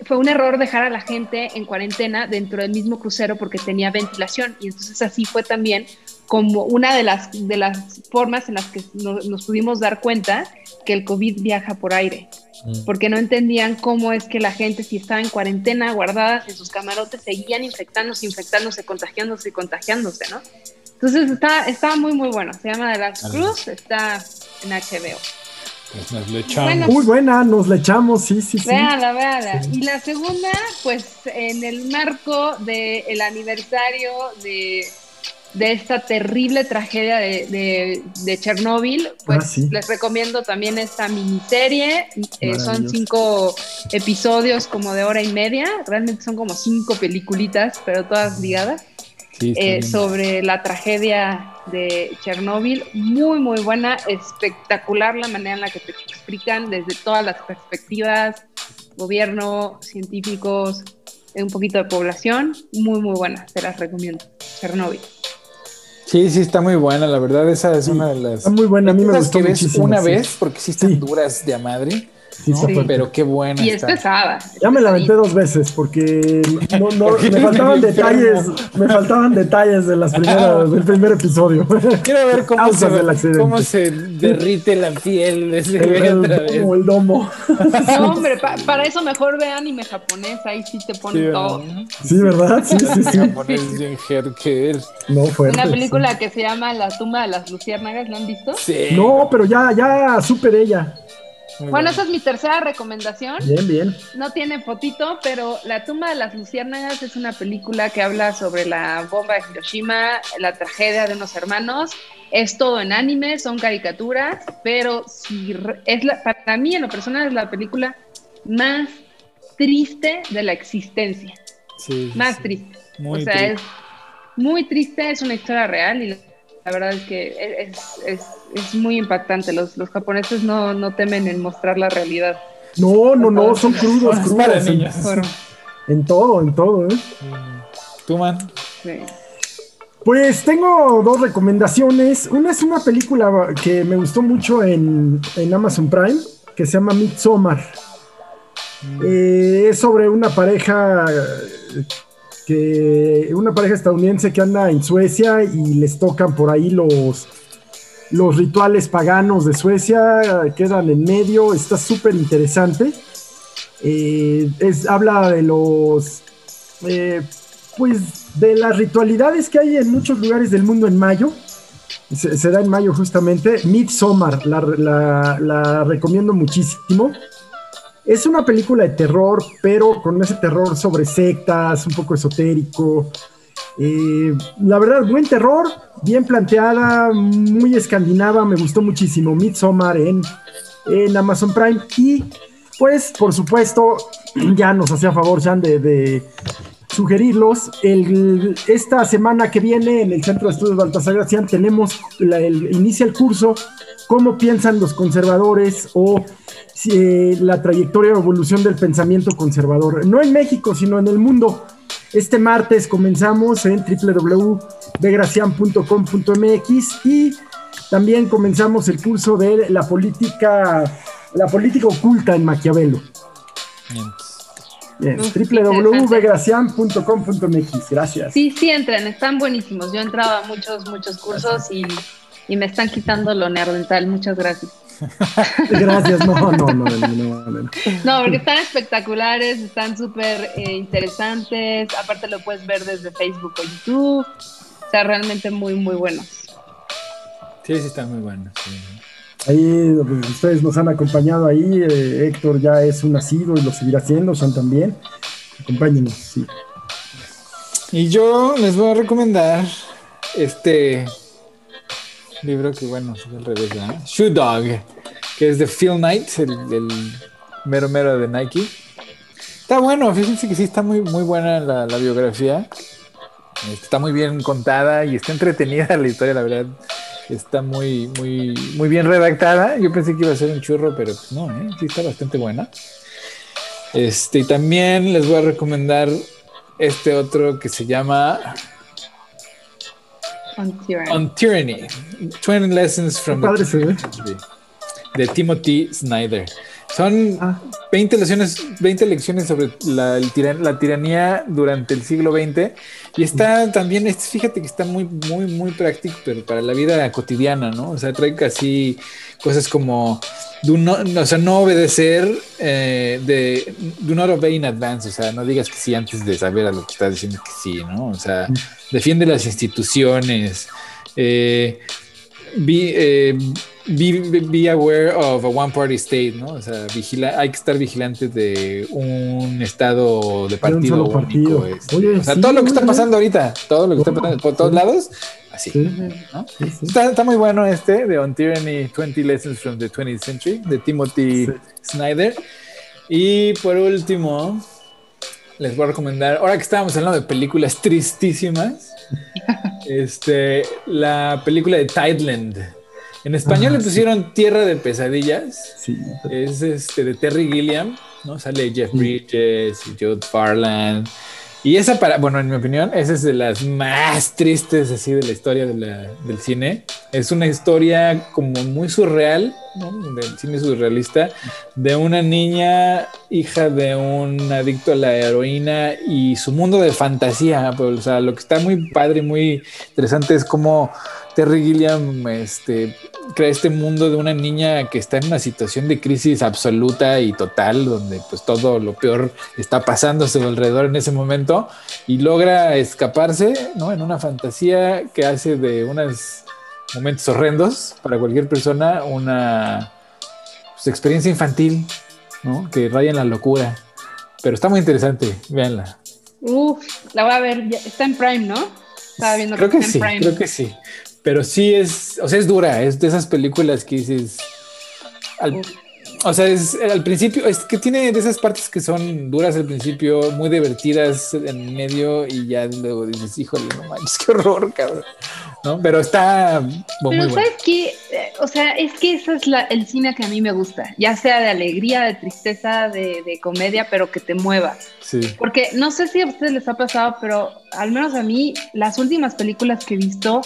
fue un error dejar a la gente en cuarentena dentro del mismo crucero porque tenía ventilación y entonces así fue también como una de las, de las formas en las que nos pudimos dar cuenta que el COVID viaja por aire, mm. porque no entendían cómo es que la gente si estaba en cuarentena, guardadas en sus camarotes, seguían infectándose, infectándose, contagiándose y contagiándose, ¿no? Entonces está, está muy, muy bueno. Se llama The Last Cruise, está en HBO. Pues nos le echamos. Muy buena, nos le echamos, sí, sí, sí. Véala, véala. Y la segunda, pues en el marco del aniversario de, esta terrible tragedia de, de, Chernóbil, pues ah, les recomiendo también esta miniserie. Eh, son cinco episodios como de hora y media. Realmente son como cinco peliculitas, pero todas ligadas. Eh, sobre la tragedia de Chernóbil. Muy, muy buena, espectacular la manera en la que te explican desde todas las perspectivas, gobierno, científicos, un poquito de población. Muy, muy buena, te las recomiendo. Chernóbil. Sí, sí, está muy buena, la verdad, esa es una de las... Está muy buena, a mí me gustó que ves una vez, porque sí están duras de a madre pero qué buena. Y es pesada. Ya me la aventé dos veces porque no, no me faltaban detalles, me faltaban detalles de las primeras, del primer episodio. Quiero ver cómo, se, cómo se derrite la piel de ese el, Como el domo. No, hombre, para eso mejor ve anime japonés, ahí sí te ponen todo. Sí, ¿verdad? Sí, sí, sí. No, fuerte, Una película que se llama La tumba de las luciérnagas, ¿lo han visto? Sí. No, pero ya, ya superé ella bueno, esa es mi tercera recomendación. Bien, bien. No tiene fotito, pero La tumba de las luciérnagas es una película que habla sobre la bomba de Hiroshima, la tragedia de unos hermanos. Es todo en anime, son caricaturas, pero si es la, para mí en lo personal es la película más triste de la existencia. Sí, más triste. o sea, es muy triste, es una historia real y la verdad es que es, muy impactante. Los, los japoneses no, no, temen en mostrar la realidad. No, no, no, son crudos, crudos. En, todo, en todo, ¿eh? ¿Tú, man? Pues tengo dos recomendaciones. Una es una película que me gustó mucho en, Amazon Prime, que se llama Midsommar. Mm. Eh, es sobre una pareja una pareja estadounidense que anda en Suecia y les tocan por ahí los, los rituales paganos de Suecia, quedan en medio, está súper interesante. Eh, habla de los, eh, pues, de las ritualidades que hay en muchos lugares del mundo en mayo. Se, da en mayo justamente. Midsommar, la, la recomiendo muchísimo. Es una película de terror, pero con ese terror sobre sectas, un poco esotérico. Eh, la verdad, buen terror, bien planteada, muy escandinava, me gustó muchísimo. Midsommar en, en Amazon Prime. Y pues, por supuesto, ya nos hacía favor, Sean, de, sugerirlos. esta semana que viene en el Centro de Estudios Baltasar Gracián tenemos el, inicia el curso Cómo piensan los conservadores o eh, la trayectoria o evolución del pensamiento conservador, no en México, sino en el mundo. Este martes comenzamos en www.begracian.com.mx y también comenzamos el curso de la política, la política oculta en Maquiavelo. www.begracian.com.mx. Gracias. Sí, sí, entren, están buenísimos. Yo he entrado a muchos, muchos cursos y, y me están quitando lo neandertal. Muchas gracias. Gracias, no, no, no, no, no. porque están espectaculares, están súper eh, interesantes. Aparte lo puedes ver desde Facebook o YouTube. O sea, realmente muy, muy buenos. Sí, sí, están muy buenos. Ahí ustedes nos han acompañado ahí. Eh, Héctor ya es un nacido y lo seguirá haciendo, San también. Acompáñenos, sí. Y yo les voy a recomendar este libro que, bueno, es al revés, Shoe Dog, que es de Phil Knight, el, mero mero de Nike. Está bueno, fíjense que sí está muy, muy buena la, la biografía. Está muy bien contada y está entretenida la historia, la verdad. Está muy, muy, muy bien redactada. Yo pensé que iba a ser un churro, pero pues no, ¿eh? sí está bastante buena. Este, y también les voy a recomendar este otro que se llama On Tyranny. 20 Lessons from the de Timothy Snyder. Son 20, ah. lecciones, 20 lecciones sobre la, la, tiranía durante el siglo XX. Y está también, fíjate que está muy, muy, muy práctico, pero para la vida cotidiana, ¿no? O sea, trae casi cosas como no, o sea, no obedecer, eh, de do not obey in advance, o sea, no digas que sí antes de saber a lo que estás diciendo que sí, ¿no? O sea, defiende las instituciones, eh, eh be, aware of a one party state, ¿no? O sea, vigila, hay que estar vigilantes de un estado de partido único. Este. o sea, todo lo que está pasando ahorita, todo lo que está pasando por todos lados, así. ¿no? Está, está, muy bueno este de On Tyranny 20 Lessons from the 20th Century de Timothy Snyder. Y por último, les voy a recomendar, ahora que estábamos hablando de películas tristísimas, este, la película de Tideland en español le pusieron Tierra de Pesadillas. Sí. Es este de Terry Gilliam, ¿no? Sale Jeff Bridges y Jude Farland. Y esa para, bueno, en mi opinión, esa es de las más tristes así de la historia del cine. Es una historia como muy surreal, ¿no? Del cine surrealista, de una niña hija de un adicto a la heroína y su mundo de fantasía. Pues, o sea, lo que está muy padre y muy interesante es cómo Terry Gilliam este, crea este mundo de una niña que está en una situación de crisis absoluta y total, donde pues todo lo peor está pasando a su alrededor en ese momento y logra escaparse, ¿no? En una fantasía que hace de unos momentos horrendos para cualquier persona una pues, experiencia infantil, ¿no? Que raya en la locura. Pero está muy interesante, véanla. Uf, la voy a ver, está en Prime, ¿no? Estaba viendo creo que, sí, Creo que sí. Pero sí es, o sea, es dura, es de esas películas que dices. o sea, es al principio, es que tiene de esas partes que son duras al principio, muy divertidas en medio y ya luego dices, híjole, no manches, qué horror, cabrón. ¿No? Pero está Pero sabes que, o sea, es que ese es la, el cine que a mí me gusta, ya sea de alegría, de tristeza, de, de comedia, pero que te mueva. Sí. Porque no sé si a ustedes les ha pasado, pero al menos a mí, las últimas películas que he visto,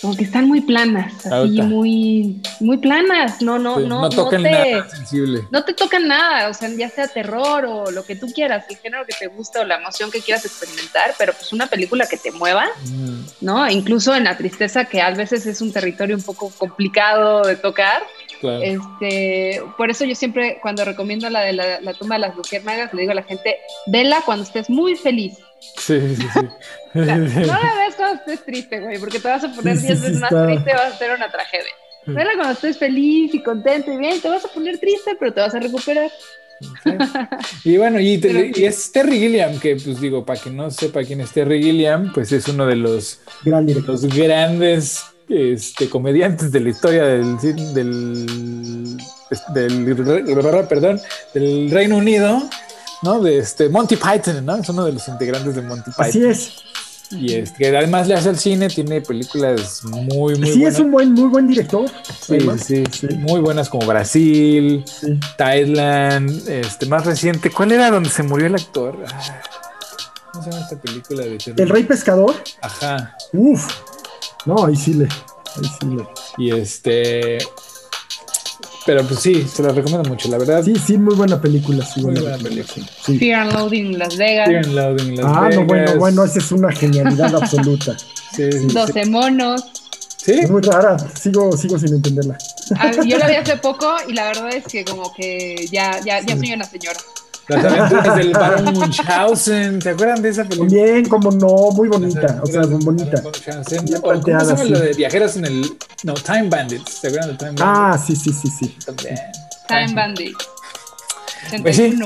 como que están muy planas, así muy, muy planas, no, no, no, no, tocan te, nada sensible. No te tocan nada, o sea, ya sea terror o lo que tú quieras, el género que te gusta o la emoción que quieras experimentar, pero pues una película que te mueva, mm. ¿no? Incluso en la tristeza, que a veces es un territorio un poco complicado de tocar. Este, por eso yo siempre cuando recomiendo la de la, la tumba de las luciérnagas le digo a la gente, vela cuando estés muy feliz, Sí, sí, sí. no la ves cuando estés triste, güey, porque te vas a poner 10 veces más triste y vas a tener una tragedia. Vela cuando estés feliz y contento y bien, te vas a poner triste, pero te vas a recuperar. Y bueno, y, es Terry Gilliam, que pues digo, para que no sepa quién es Terry Gilliam, pues es uno de los, los grandes este, comediantes de la historia del, del, del, perdón, del Reino Unido ¿no? De este Monty Python, ¿no? Es uno de los integrantes de Monty Python. Así es. Y es que además le hace al cine, tiene películas muy, muy sí, es un buen, muy buen director. Sí, sí, sí, Muy buenas como Brasil, Thailand, este, más reciente. ¿Cuál era donde se murió el actor? Ah, ¿Cómo se llama esta película de El Rey Pescador. Ajá. Uf. No, ahí sí le. Ahí sí le. Y este. Pero pues sí, se la recomiendo mucho, la verdad. Sí, sí, muy buena película. Sí, muy buena, película. Sí. Fear and Loading Las Vegas. Fear and Loading Las ah, Vegas. Ah, no, bueno, bueno, esa es una genialidad absoluta. Sí, sí, 12 monos. ¿Sí? Es muy rara, sigo, sigo sin entenderla. Ah, yo la vi hace poco y la verdad es que como que ya, ya, ya soy una señora. Las aventuras del Baron Munchausen. ¿Se acuerdan de esa película? Bien, como no, muy bonita. O sea, muy bonita. Bien ¿Cómo se llama lo de viajeros en el. No, Time Bandits. ¿Se acuerdan de Time Bandits? Ah, sí, sí, sí, sí. También. Time Bandits. Pues sí.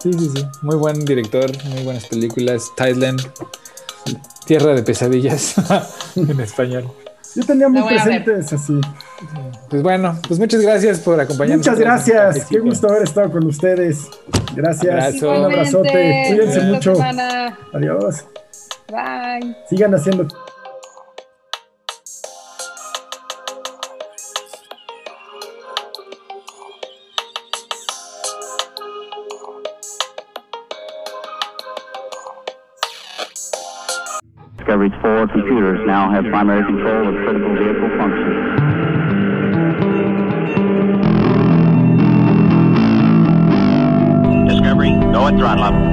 Sí, sí, sí. Muy buen director, muy buenas películas. Thailand. Tierra de pesadillas en español. Yo tenía muy presentes así. Pues bueno, pues muchas gracias por acompañarnos. Muchas gracias. Qué gusto haber estado con ustedes. Gracias. Un abrazote. Cuídense mucho. Adiós. Bye. Sigan haciendo. Four computers now have primary control of critical vehicle functions. Discovery, go at throttle up.